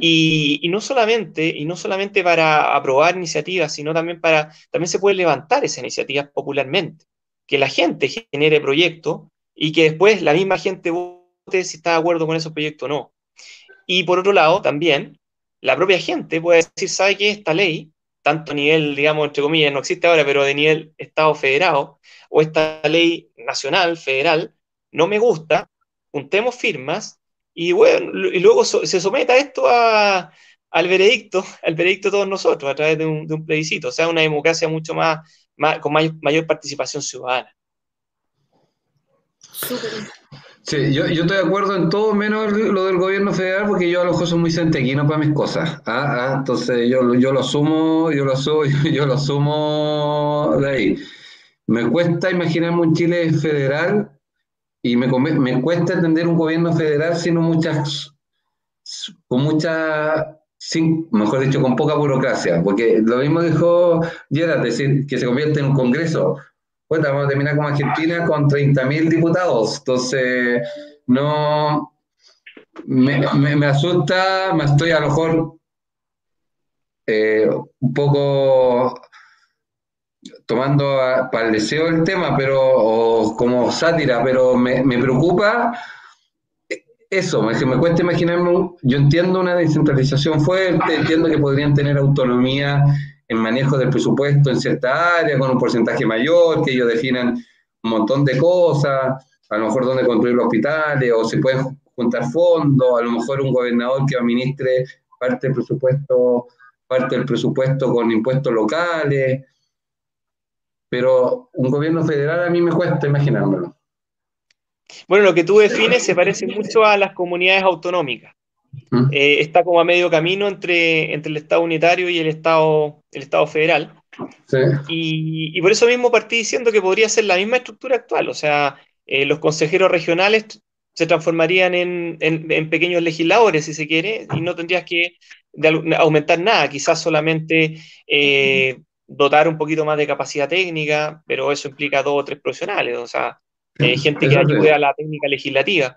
Y, no solamente, y no solamente para aprobar iniciativas, sino también para, también se puede levantar esa iniciativa popularmente, que la gente genere proyectos y que después la misma gente vote si está de acuerdo con esos proyectos o no. Y por otro lado, también, la propia gente puede decir, ¿sabe que esta ley tanto a nivel, digamos, entre comillas, no existe ahora, pero de nivel Estado federado, o esta ley nacional, federal, no me gusta, juntemos firmas y, bueno, y luego se someta esto al veredicto, al veredicto de todos nosotros, a través de un, plebiscito, o sea, una democracia mucho más, con mayor, participación ciudadana. Sí, yo, yo, estoy de acuerdo en todo menos lo del gobierno federal porque yo a lo mejor soy muy centequino para mis cosas. ¿ah? ¿ah? Entonces yo, yo lo asumo, yo lo asumo, yo lo asumo de ahí. Me cuesta imaginarme un Chile federal y me, me cuesta entender un gobierno federal sino muchas, con mucha, sin, mejor dicho, con poca burocracia. Porque lo mismo dijo Gerard, decir, que se convierte en un congreso vamos a terminar como Argentina con 30.000 diputados. Entonces, no, me, asusta, me estoy a lo mejor eh, un poco tomando para el deseo el tema, pero como sátira, pero me, preocupa eso, me, me cuesta imaginarme, yo entiendo una descentralización fuerte, entiendo que podrían tener autonomía en manejo del presupuesto en cierta área, con un porcentaje mayor, que ellos definan un montón de cosas, a lo mejor dónde construir los hospitales, o se pueden juntar fondos, a lo mejor un gobernador que administre parte del presupuesto, parte del presupuesto con impuestos locales, pero un gobierno federal a mí me cuesta imaginármelo. Bueno, lo que tú defines se parece mucho a las comunidades autonómicas. ¿Mm? Eh, está como a medio camino entre, entre el Estado unitario y el Estado, el Estado federal. Sí. Y, y, por eso mismo partí diciendo que podría ser la misma estructura actual, o sea, eh, los consejeros regionales se transformarían en, en, pequeños legisladores, si se quiere, y no tendrías que aumentar nada, quizás solamente eh, dotar un poquito más de capacidad técnica, pero eso implica dos o tres profesionales, o sea, eh, gente que ayude a la técnica legislativa.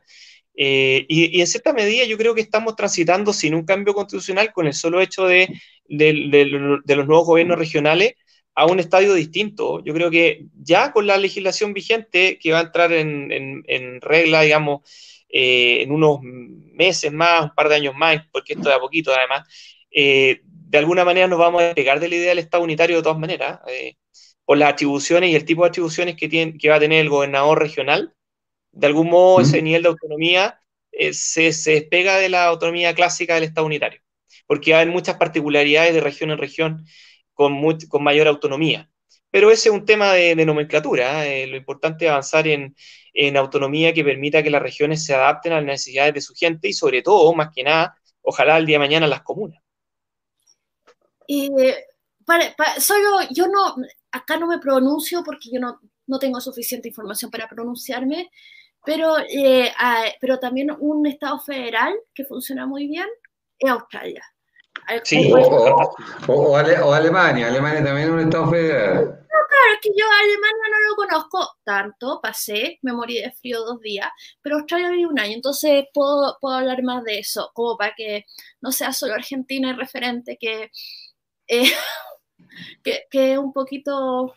Eh, y, en cierta medida yo creo que estamos transitando sin un cambio constitucional con el solo hecho de, de, los nuevos gobiernos regionales a un estadio distinto. Yo creo que ya con la legislación vigente que va a entrar en, en, regla, digamos, eh, en unos meses más, un par de años más, porque esto de a poquito además, de alguna manera nos vamos a despegar de la idea del Estado unitario de todas maneras por las atribuciones y el tipo de atribuciones que, tiene, que va a tener el gobernador regional, de algún modo ese nivel de autonomía eh, se, se, despega de la autonomía clásica del Estado unitario, porque hay muchas particularidades de región en región con, con mayor autonomía. Pero ese es un tema de, nomenclatura. ¿eh? lo importante es avanzar en, en, autonomía que permita que las regiones se adapten a las necesidades de su gente y sobre todo, más que nada, ojalá el día de mañana las comunas. Y para, solo yo no, acá no me pronuncio porque yo no, no tengo suficiente información para pronunciarme, pero, eh, pero también un Estado federal que funciona muy bien es Australia. Sí, o, Alemania, Alemania también es un Estado federal. No, claro, es que yo Alemania no lo conozco tanto, pasé, me morí de frío dos días, pero Australia viví un año, entonces puedo, puedo hablar más de eso, como para que no sea solo Argentina el referente, que eh, que, es un poquito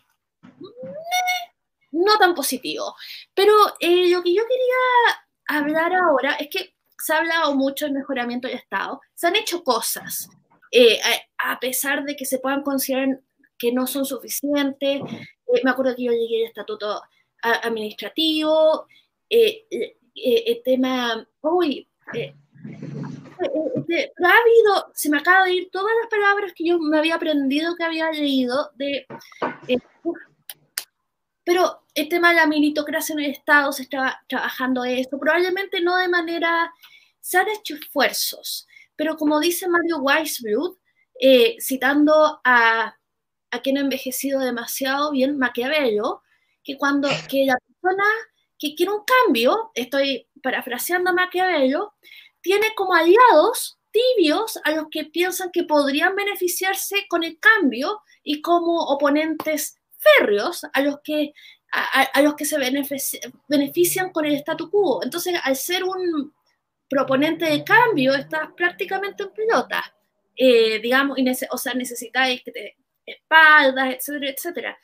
no tan positivo. Pero eh, lo que yo quería hablar ahora es que se ha hablado mucho del mejoramiento del Estado. Se han hecho cosas, eh, a, pesar de que se puedan considerar que no son suficientes. Eh, me acuerdo que yo llegué al estatuto administrativo, el tema, uy, este, ha habido, se me acaba de ir todas las palabras que yo me había aprendido, que había leído, de, pero el tema de la militocracia en el Estado se está trabajando esto, probablemente no de manera, se han hecho esfuerzos, pero como dice Mario Weisbrod, eh, citando a, a quien ha envejecido demasiado bien, Maquiavelo, que cuando que la persona que quiere un cambio, estoy parafraseando a Maquiavelo, tiene como aliados tibios a los que piensan que podrían beneficiarse con el cambio y como oponentes férreos a los que, a, los que se benefician con el statu quo. Entonces, al ser un proponente de cambio, estás prácticamente en pelota. Eh, digamos, y o sea, necesitáis espaldas, etcétera, etcétera.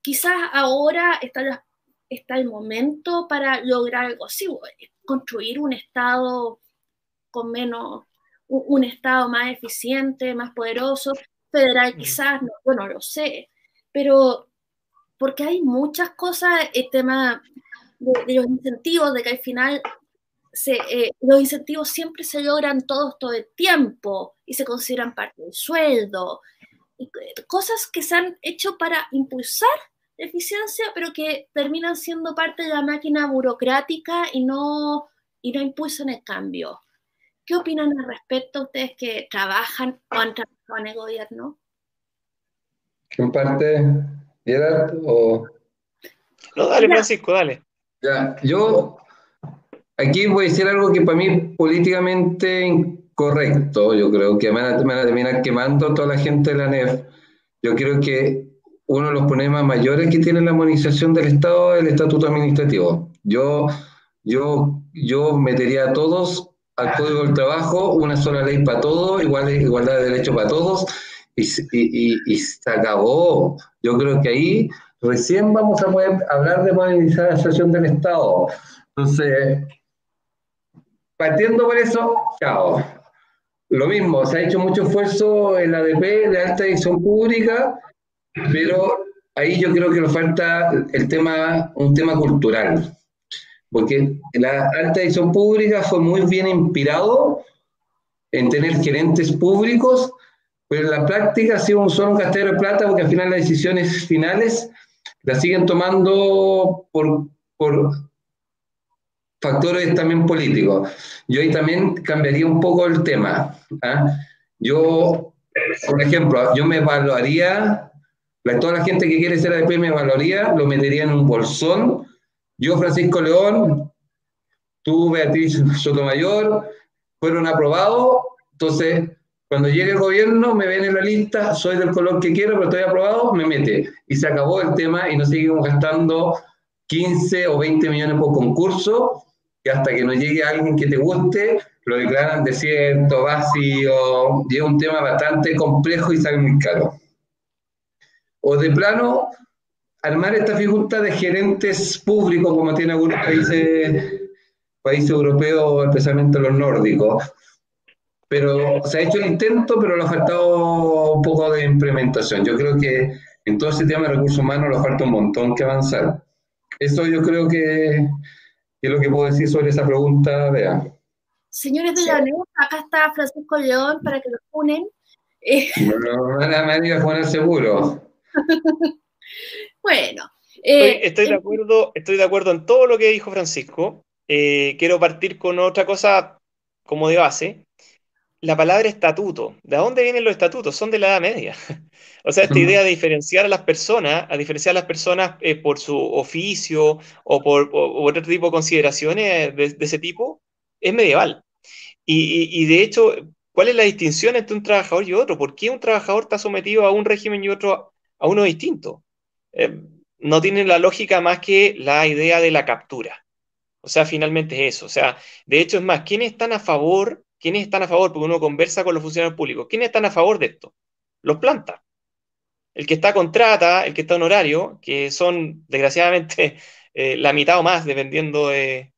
Quizás ahora está, está el momento para lograr algo así, construir un Estado con menos, un, Estado más eficiente, más poderoso, federal mm. quizás, no, bueno, lo sé, pero porque hay muchas cosas, el tema de, los incentivos, de que al final eh, los incentivos siempre se logran todos todo el tiempo y se consideran parte del sueldo, y cosas que se han hecho para impulsar eficiencia, pero que terminan siendo parte de la máquina burocrática y no, y no impulsan el cambio. ¿Qué opinan al respecto ustedes que trabajan o han trabajado en el gobierno? ¿Quién parte? ¿Gerard o...? No, dale, Francisco, dale. Ya, yo aquí voy a decir algo que para mí es políticamente incorrecto. Yo creo que van a, van a terminar quemando a toda la gente de la NEF. Yo creo que uno de los problemas mayores que tiene la modernización del Estado es el estatuto administrativo. Yo, yo, yo metería a todos al Código del Trabajo, una sola ley para todos, igual, igualdad de derechos para todos, y, se acabó. Yo creo que ahí recién vamos a poder hablar de modernización del Estado. Entonces, partiendo por eso, chao. Lo mismo, se ha hecho mucho esfuerzo en la ADP de alta edición pública, pero ahí yo creo que nos falta el tema, un tema cultural, porque la alta edición pública fue muy bien inspirado en tener gerentes públicos, pero en la práctica ha sido un solo de plata, porque al final las decisiones finales las siguen tomando por, por factores también políticos. Yo ahí también cambiaría un poco el tema. ¿ah? Yo, por ejemplo, yo me evaluaría, toda la gente que quiere ser ADP me evaluaría, lo metería en un bolsón. Yo, Francisco León, tú, Beatriz Sotomayor, fueron aprobados. Entonces, cuando llegue el gobierno, me ven en la lista, soy del color que quiero, pero estoy aprobado, me mete. Y se acabó el tema y no seguimos gastando 15 o 20 millones por concurso que hasta que no llegue alguien que te guste, lo declaran desierto, vacío, y es un tema bastante complejo y sale muy caro. O de plano, armar esta figura de gerentes públicos como tiene algunos países europeos, especialmente los nórdicos. Pero se ha hecho el intento, pero le ha faltado un poco de implementación. Yo creo que en todo ese tema de recursos humanos le falta un montón que avanzar. Eso yo creo que ¿Qué es lo que puedo decir sobre esa pregunta, Bea? Señores de la acá está Francisco León para que lo unen. No, me iba a poner seguro. bueno. Eh, estoy, de acuerdo, estoy de acuerdo en todo lo que dijo Francisco. Eh, quiero partir con otra cosa como de base. La palabra estatuto. ¿De dónde vienen los estatutos? Son de la Edad Media. O sea, esta idea de diferenciar a las personas, a diferenciar a las personas eh, por su oficio o por otro tipo de consideraciones de, ese tipo, es medieval. Y, de hecho, ¿cuál es la distinción entre un trabajador y otro? ¿Por qué un trabajador está sometido a un régimen y otro a uno distinto? Eh, no tiene la lógica más que la idea de la captura. O sea, finalmente es eso. O sea, de hecho es más, ¿quiénes están a favor? ¿Quiénes están a favor? Porque uno conversa con los funcionarios públicos. ¿Quiénes están a favor de esto? Los plantas el que está contrata, el que está honorario, que son desgraciadamente eh, la mitad o más, dependiendo de,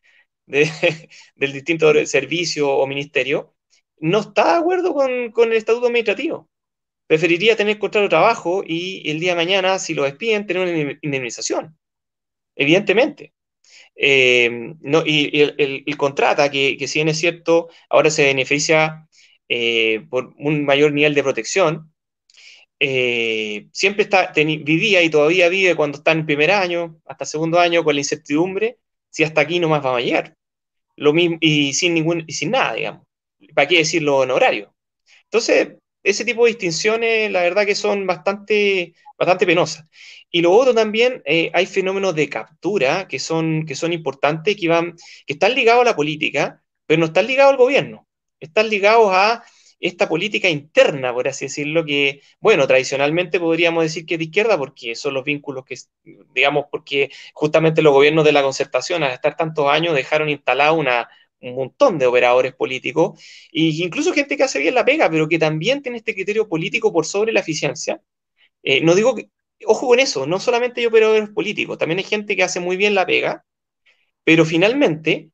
del distinto servicio o ministerio, no está de acuerdo con, el estatuto administrativo. Preferiría tener contrato de trabajo y el día de mañana, si lo despiden, tener una indemnización. Evidentemente. Eh, no, y, el, contrata, que, si bien es cierto, ahora se beneficia eh, por un mayor nivel de protección, eh, siempre está, vivía y todavía vive cuando está en primer año, hasta segundo año, con la incertidumbre, si hasta aquí no más va a llegar. Lo mismo, y sin ningún, y sin nada, digamos. ¿Para qué decirlo horario? Entonces, ese tipo de distinciones, la verdad que son bastante, bastante penosas. Y lo otro también, eh, hay fenómenos de captura que son, que son importantes, que, van, que están ligados a la política, pero no están ligados al gobierno. Están ligados a esta política interna, por así decirlo, que, bueno, tradicionalmente podríamos decir que es de izquierda, porque son los vínculos que, digamos, porque justamente los gobiernos de la concertación, al estar tantos años, dejaron instalado una, un montón de operadores políticos, e incluso gente que hace bien la pega, pero que también tiene este criterio político por sobre la eficiencia. Eh, no digo que, ojo con eso, no solamente hay operadores políticos, también hay gente que hace muy bien la pega, pero finalmente,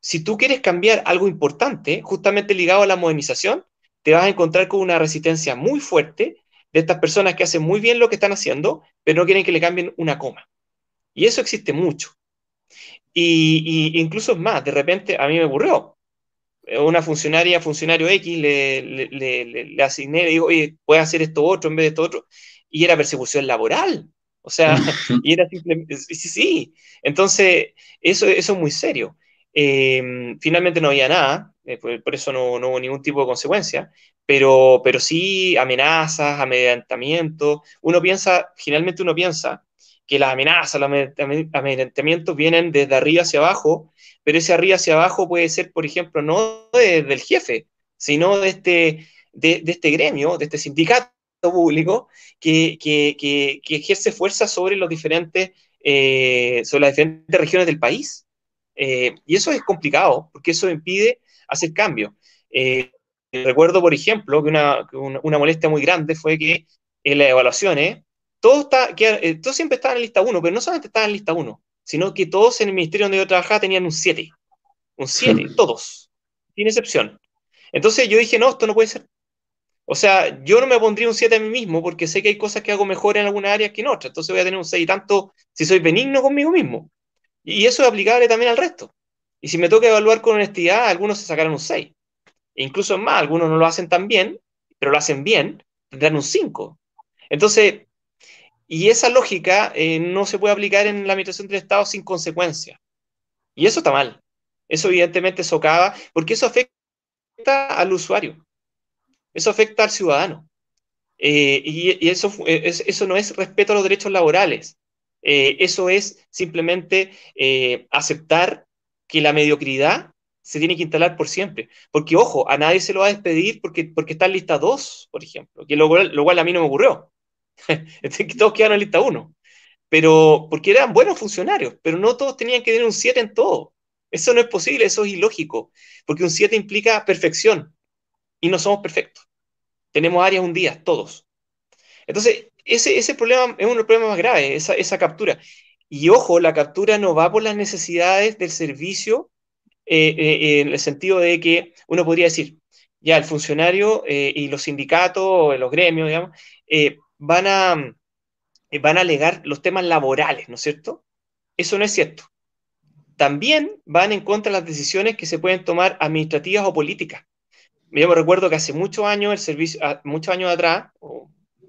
si tú quieres cambiar algo importante, justamente ligado a la modernización, te vas a encontrar con una resistencia muy fuerte de estas personas que hacen muy bien lo que están haciendo, pero no quieren que le cambien una coma. Y eso existe mucho. Y, incluso es más, de repente a mí me ocurrió. Una funcionaria, funcionario X, le, le, le, asigné, le digo, oye, puedes hacer esto otro en vez de esto otro. Y era persecución laboral. O sea, y era simplemente, sí, sí. Entonces, eso, eso es muy serio. Eh, finalmente no había nada, eh, por, eso no, hubo ningún tipo de consecuencia, pero, pero sí amenazas, amedrentamientos. Uno piensa, generalmente uno piensa que las amenazas, los amedrentamientos vienen desde arriba hacia abajo, pero ese arriba hacia abajo puede ser, por ejemplo, no del jefe, sino de este, de, este gremio, de este sindicato público que, que, ejerce fuerza sobre los diferentes, eh, sobre las diferentes regiones del país. Eh, y eso es complicado, porque eso impide hacer cambios. Eh, recuerdo, por ejemplo, que una, una, molestia muy grande fue que en las evaluaciones, todo, está, que, eh, todo siempre estaba en lista 1, pero no solamente estaba en lista 1, sino que todos en el ministerio donde yo trabajaba tenían un 7. Un 7, todos. sin excepción. Entonces yo dije, no, esto no puede ser. O sea, yo no me pondría un 7 a mí mismo porque sé que hay cosas que hago mejor en algunas áreas que en otras. Entonces voy a tener un 6 y tanto si soy benigno conmigo mismo. Y eso es aplicable también al resto. Y si me toca evaluar con honestidad, algunos se sacarán un 6. E incluso más, algunos no lo hacen tan bien, pero lo hacen bien, tendrán un 5. Entonces, y esa lógica eh, no se puede aplicar en la administración del Estado sin consecuencia. Y eso está mal. Eso evidentemente socava, porque eso afecta al usuario. Eso afecta al ciudadano. Eh, y, eso, eso no es respeto a los derechos laborales. Eh, eso es simplemente aceptar que la mediocridad se tiene que instalar por siempre. Porque, ojo, a nadie se lo va a despedir porque, porque está en lista 2, por ejemplo, que lo, lo cual a mí no me ocurrió. todos quedaron en lista 1. Pero, porque eran buenos funcionarios, pero no todos tenían que tener un 7 en todo. Eso no es posible, eso es ilógico, porque un 7 implica perfección y no somos perfectos. Tenemos áreas un día, todos. Entonces, ese, ese problema es uno de los problemas más graves, esa, esa captura. Y ojo, la captura no va por las necesidades del servicio eh, eh, en el sentido de que uno podría decir, ya el funcionario eh, y los sindicatos, los gremios, digamos, van, a, van a alegar los temas laborales, ¿no es cierto? Eso no es cierto. También van en contra de las decisiones que se pueden tomar administrativas o políticas. Yo me recuerdo que hace muchos años, el servicio, ah, muchos años atrás,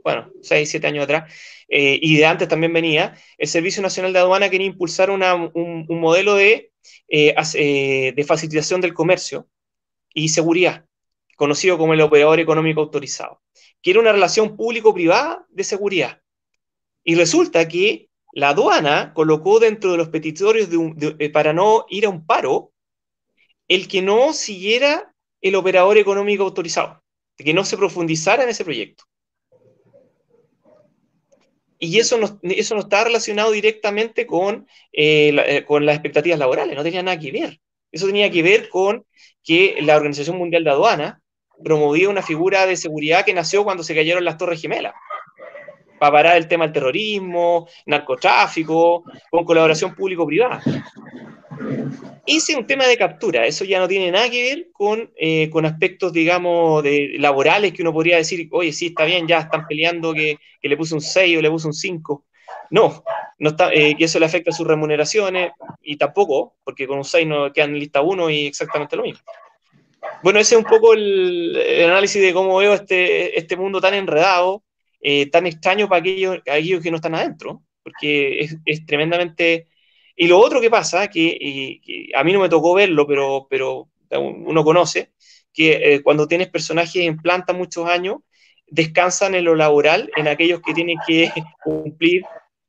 bueno, seis, siete años atrás, y de antes también venía, el Servicio Nacional de Aduana quería impulsar un, modelo de eh, eh, de facilitación del comercio y seguridad, conocido como el operador económico autorizado, que era una relación público-privada de seguridad. Y resulta que la aduana colocó dentro de los petitorios de para no ir a un paro el que no siguiera el operador económico autorizado, que no se profundizara en ese proyecto. Y eso no, eso no está relacionado directamente con, eh, eh, con las expectativas laborales, no tenía nada que ver. Eso tenía que ver con que la Organización Mundial de Aduana promovía una figura de seguridad que nació cuando se cayeron las Torres Gemelas, para parar el tema del terrorismo, narcotráfico, con colaboración público-privada. Ese es un tema de captura, eso ya no tiene nada que ver con, eh, con aspectos, digamos, laborales que uno podría decir, oye, sí, está bien, ya están peleando que, que le puse un 6 o le puse un 5. No, no está, eh, que eso le afecta a sus remuneraciones y tampoco, porque con un 6 no quedan en lista 1 y exactamente lo mismo. Bueno, ese es un poco el, análisis de cómo veo este, este mundo tan enredado, eh, tan extraño para aquellos, aquellos que no están adentro, porque es, es tremendamente y lo otro que pasa, que, a mí no me tocó verlo, pero, pero uno conoce, que eh, cuando tienes personajes en planta muchos años, descansan en lo laboral en aquellos que tienen que cumplir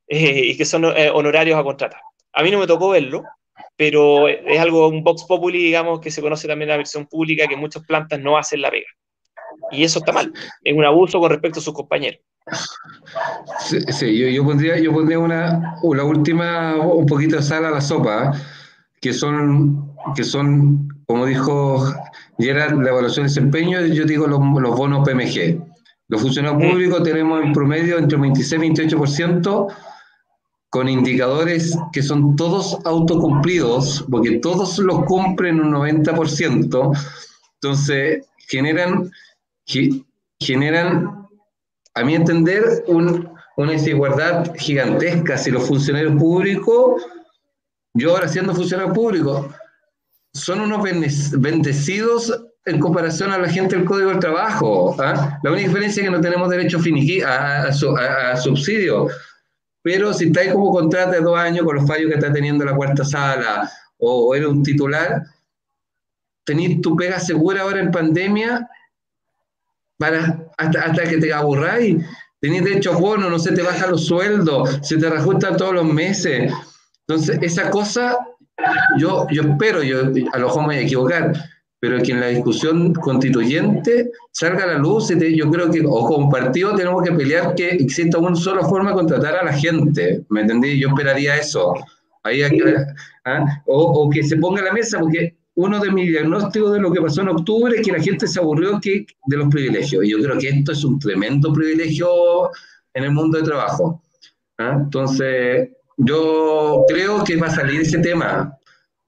eh, y que son eh, honorarios a contratar. A mí no me tocó verlo, pero es algo, un Vox Populi, digamos, que se conoce también en la versión pública, que muchas plantas no hacen la pega. Y eso está mal, es un abuso con respecto a sus compañeros. Sí, yo, yo, pondría, yo pondría una, una última, un poquito de sal a la sopa, que son, que son como dijo Gerard, la evaluación de desempeño, yo digo los, los bonos PMG. Los funcionarios públicos tenemos en promedio entre 26 y 28% con indicadores que son todos autocumplidos, porque todos los cumplen un 90%, entonces generan, generan a mi entender, una desigualdad gigantesca si los funcionarios públicos, yo ahora siendo funcionario público, son unos bendecidos en comparación a la gente del Código del Trabajo. ¿ah? La única diferencia es que no tenemos derecho a, a, subsidio. Pero si estáis como contrato de dos años con los fallos que está teniendo la cuarta sala o, eres un titular, tenéis tu pega segura ahora en pandemia para, hasta, hasta que te aburráis. Tenés derecho a bono, no se te bajan los sueldos, se te reajustan todos los meses. Entonces, esa cosa, yo, yo espero, yo a lo mejor me voy a equivocar, pero que en la discusión constituyente salga a la luz, yo creo que, o como partido tenemos que pelear que exista una sola forma de contratar a la gente, ¿me entendí? Yo esperaría eso. Ahí, ¿ah? o, o, que se ponga a la mesa, porque uno de mis diagnósticos de lo que pasó en octubre es que la gente se aburrió que, de los privilegios. Y yo creo que esto es un tremendo privilegio en el mundo de trabajo. ¿ah? Entonces, yo creo que va a salir ese tema.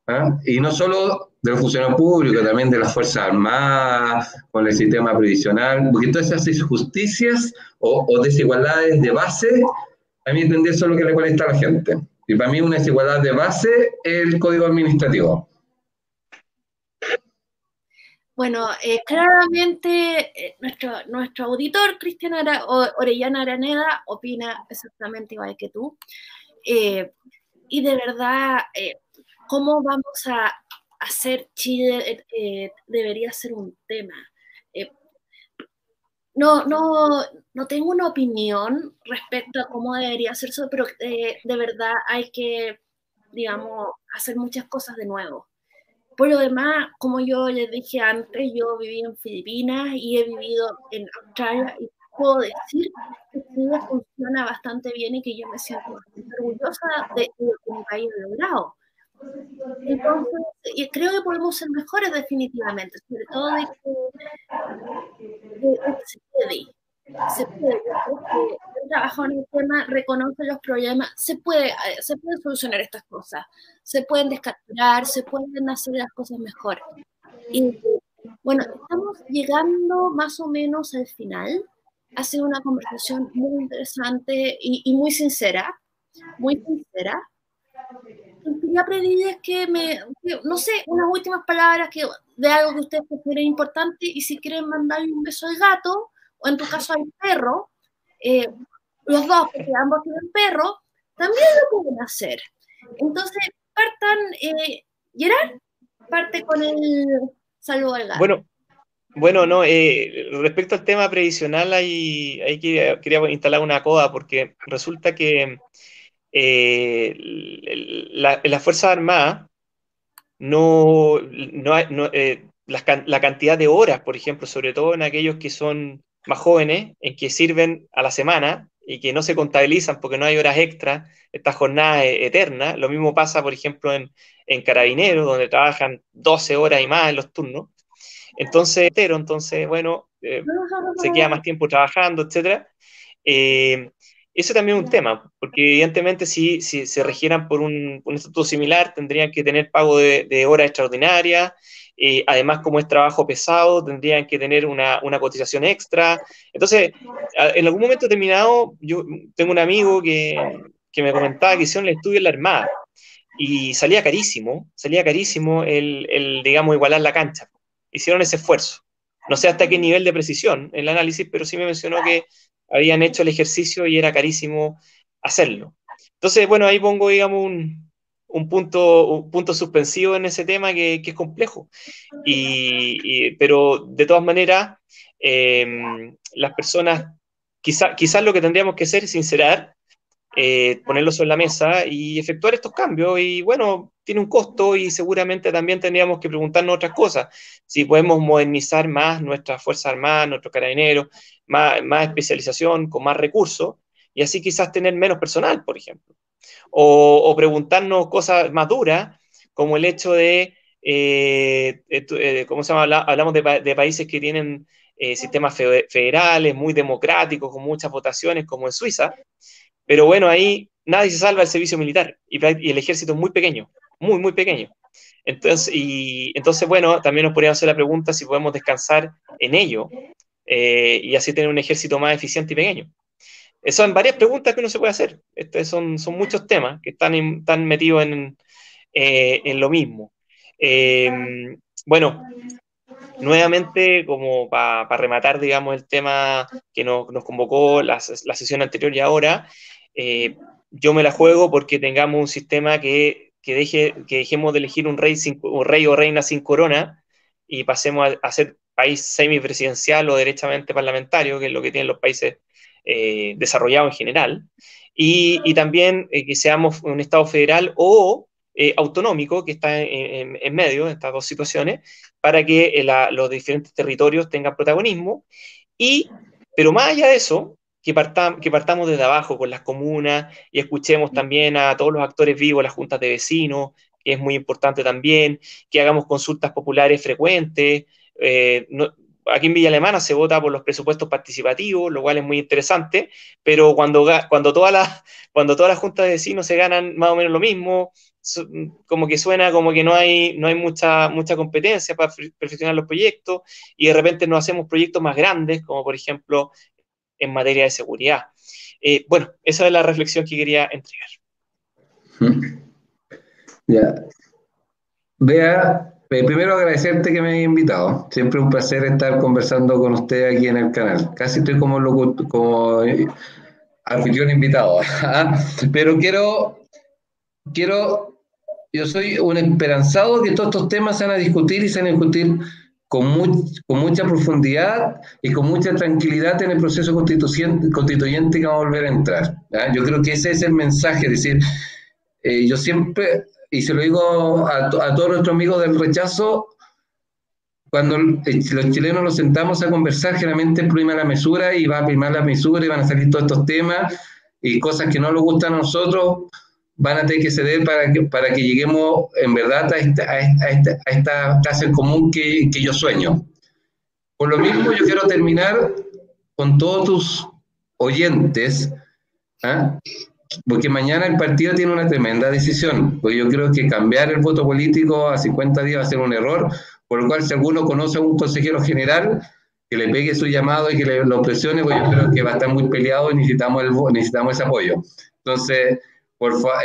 ¿ah? Y no solo de los funcionarios públicos, también de las Fuerzas Armadas, con el sistema previsional, porque todas esas injusticias o, desigualdades de base, a mí entender es lo que le molesta a la gente. Y para mí una desigualdad de base es el código administrativo. Bueno, eh, claramente eh, nuestro, nuestro auditor, Cristian Orellana Araneda, opina exactamente igual que tú. Eh, y de verdad, ¿cómo vamos a hacer Chile debería ser un tema. no, no, no tengo una opinión respecto a cómo debería hacerse, pero de verdad hay que, digamos, hacer muchas cosas de nuevo. Por lo demás, como yo les dije antes, yo viví en Filipinas y he vivido en Australia y puedo decir que Chile funciona bastante bien y que yo me siento orgullosa de, lo que mi país ha logrado. Entonces, creo que podemos ser mejores definitivamente, sobre todo de que, se puede, se puede, porque el trabajo en el tema reconoce los problemas, se puede, eh, se pueden solucionar estas cosas, se pueden descartar, se pueden hacer las cosas mejor. Y bueno, estamos llegando más o menos al final. Ha sido una conversación muy interesante y, y muy sincera, muy sincera quería pedirles que me, no sé, unas últimas palabras que, de algo que ustedes consideren importante y si quieren mandarle un beso al gato, o en tu caso al perro, eh, los dos, porque ambos tienen perro, también lo pueden hacer. Entonces, partan, eh, Gerard, parte con el saludo al gato. Bueno, bueno, no, eh, respecto al tema previsional, ahí, ahí quería, quería, instalar una coda, porque resulta que eh, la, la Fuerza Armada no, no, eh, la, cantidad de horas, por ejemplo, sobre todo en aquellos que son más jóvenes, en que sirven a la semana y que no se contabilizan porque no hay horas extras, esta jornada eterna. Lo mismo pasa, por ejemplo, en, en Carabineros, donde trabajan 12 horas y más en los turnos. Entonces, entonces bueno, eh, se queda más tiempo trabajando, etc. Eso también es un tema, porque evidentemente si, si se regieran por un, un, estatuto similar, tendrían que tener pago de, de horas extraordinarias, eh, además como es trabajo pesado, tendrían que tener una, una, cotización extra. Entonces, en algún momento determinado, yo tengo un amigo que, que me comentaba que hicieron el estudio en la Armada y salía carísimo, salía carísimo el, el, digamos, igualar la cancha. Hicieron ese esfuerzo. No sé hasta qué nivel de precisión el análisis, pero sí me mencionó que habían hecho el ejercicio y era carísimo hacerlo. Entonces, bueno, ahí pongo, digamos, un, un punto, un punto suspensivo en ese tema que, es complejo. Y, pero de todas maneras, eh, las personas, quizás quizá lo que tendríamos que hacer es sincerar, eh, ponerlo sobre la mesa y efectuar estos cambios. Y bueno, tiene un costo y seguramente también tendríamos que preguntarnos otras cosas. Si podemos modernizar más nuestras Fuerzas Armadas, nuestros carabineros, más, más especialización, con más recursos, y así quizás tener menos personal, por ejemplo. O, o preguntarnos cosas más duras, como el hecho de, eh, eh, ¿cómo se llama? Hablamos de, de países que tienen eh, sistemas federales, muy democráticos, con muchas votaciones, como en Suiza, pero bueno, ahí nadie se salva del servicio militar y, el ejército es muy pequeño, muy, muy pequeño. Entonces, y, entonces, bueno, también nos podríamos hacer la pregunta si podemos descansar en ello eh, y así tener un ejército más eficiente y pequeño. Son varias preguntas que uno se puede hacer. Este, son, son muchos temas que están, están metidos en, eh, en lo mismo. Eh, bueno, nuevamente, como para rematar, digamos, el tema que nos, nos convocó la, la, sesión anterior y ahora, yo me la juego porque tengamos un sistema que, que, deje, que dejemos de elegir un rey, sin, un rey o reina sin corona y pasemos a, a ser país semipresidencial o derechamente parlamentario, que es lo que tienen los países eh, desarrollados en general, y, y también eh, que seamos un Estado federal o eh, autonómico, que está en, en, en, medio de estas dos situaciones, para que eh, la, los diferentes territorios tengan protagonismo. Y, pero más allá de eso, que, partam, que partamos desde abajo con las comunas y escuchemos también a todos los actores vivos, las juntas de vecinos, que es muy importante también, que hagamos consultas populares frecuentes, eh, no, aquí en Villa Alemana se vota por los presupuestos participativos, lo cual es muy interesante, pero cuando, cuando, todas las, cuando todas las juntas de vecinos se ganan más o menos lo mismo, como que suena como que no hay, no hay mucha, mucha competencia para perfeccionar los proyectos y de repente no hacemos proyectos más grandes, como por ejemplo en materia de seguridad. Eh, bueno, esa es la reflexión que quería entregar. Ya. Vea, primero agradecerte que me hayas invitado. Siempre un placer estar conversando con usted aquí en el canal. Casi estoy como, como eh, anfitrión invitado. ¿ah? Pero quiero, quiero, yo soy un esperanzado que todos estos temas se van a discutir y se van a discutir con, con mucha profundidad y con mucha tranquilidad en el proceso constituyente, constituyente que vamos a volver a entrar. Yo creo que ese es el mensaje, es decir, eh, yo siempre, y se lo digo a, a todos nuestros amigos del rechazo, cuando los chilenos nos sentamos a conversar, generalmente prima la mesura y va a primar la mesura y van a salir todos estos temas y cosas que no nos gustan a nosotros, van a tener que ceder para que, para que lleguemos en verdad a esta, a esta, a esta casa común que, que, yo sueño. Por lo mismo, yo quiero terminar con todos tus oyentes, ¿ah? porque mañana el partido tiene una tremenda decisión, porque yo creo que cambiar el voto político a 50 días va a ser un error, por lo cual si alguno conoce a un consejero general, que le pegue su llamado y que le, lo presione, porque yo creo que va a estar muy peleado y necesitamos, el, necesitamos ese apoyo. Entonces,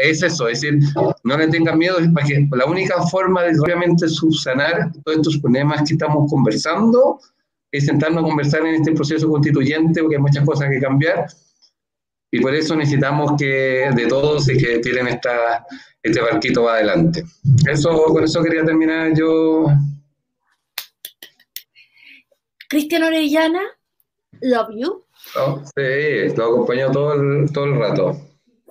es eso, es decir, no le tengan miedo, porque la única forma de obviamente subsanar todos estos problemas que estamos conversando es sentarnos a conversar en este proceso constituyente, porque hay muchas cosas que cambiar, y por eso necesitamos que de todos y que tiren esta, este barquito va adelante. Eso, con eso quería terminar yo. Cristian Orellana, love you. Oh, sí, lo acompaño todo el, todo el rato.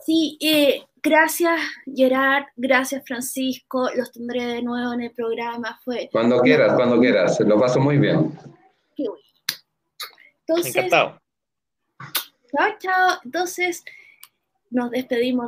Sí, eh, gracias Gerard, gracias Francisco, los tendré de nuevo en el programa. Fue cuando quieras, cuando quieras, lo paso muy bien. Qué bueno. Entonces, Encantado. Chao, chao. Entonces, nos despedimos.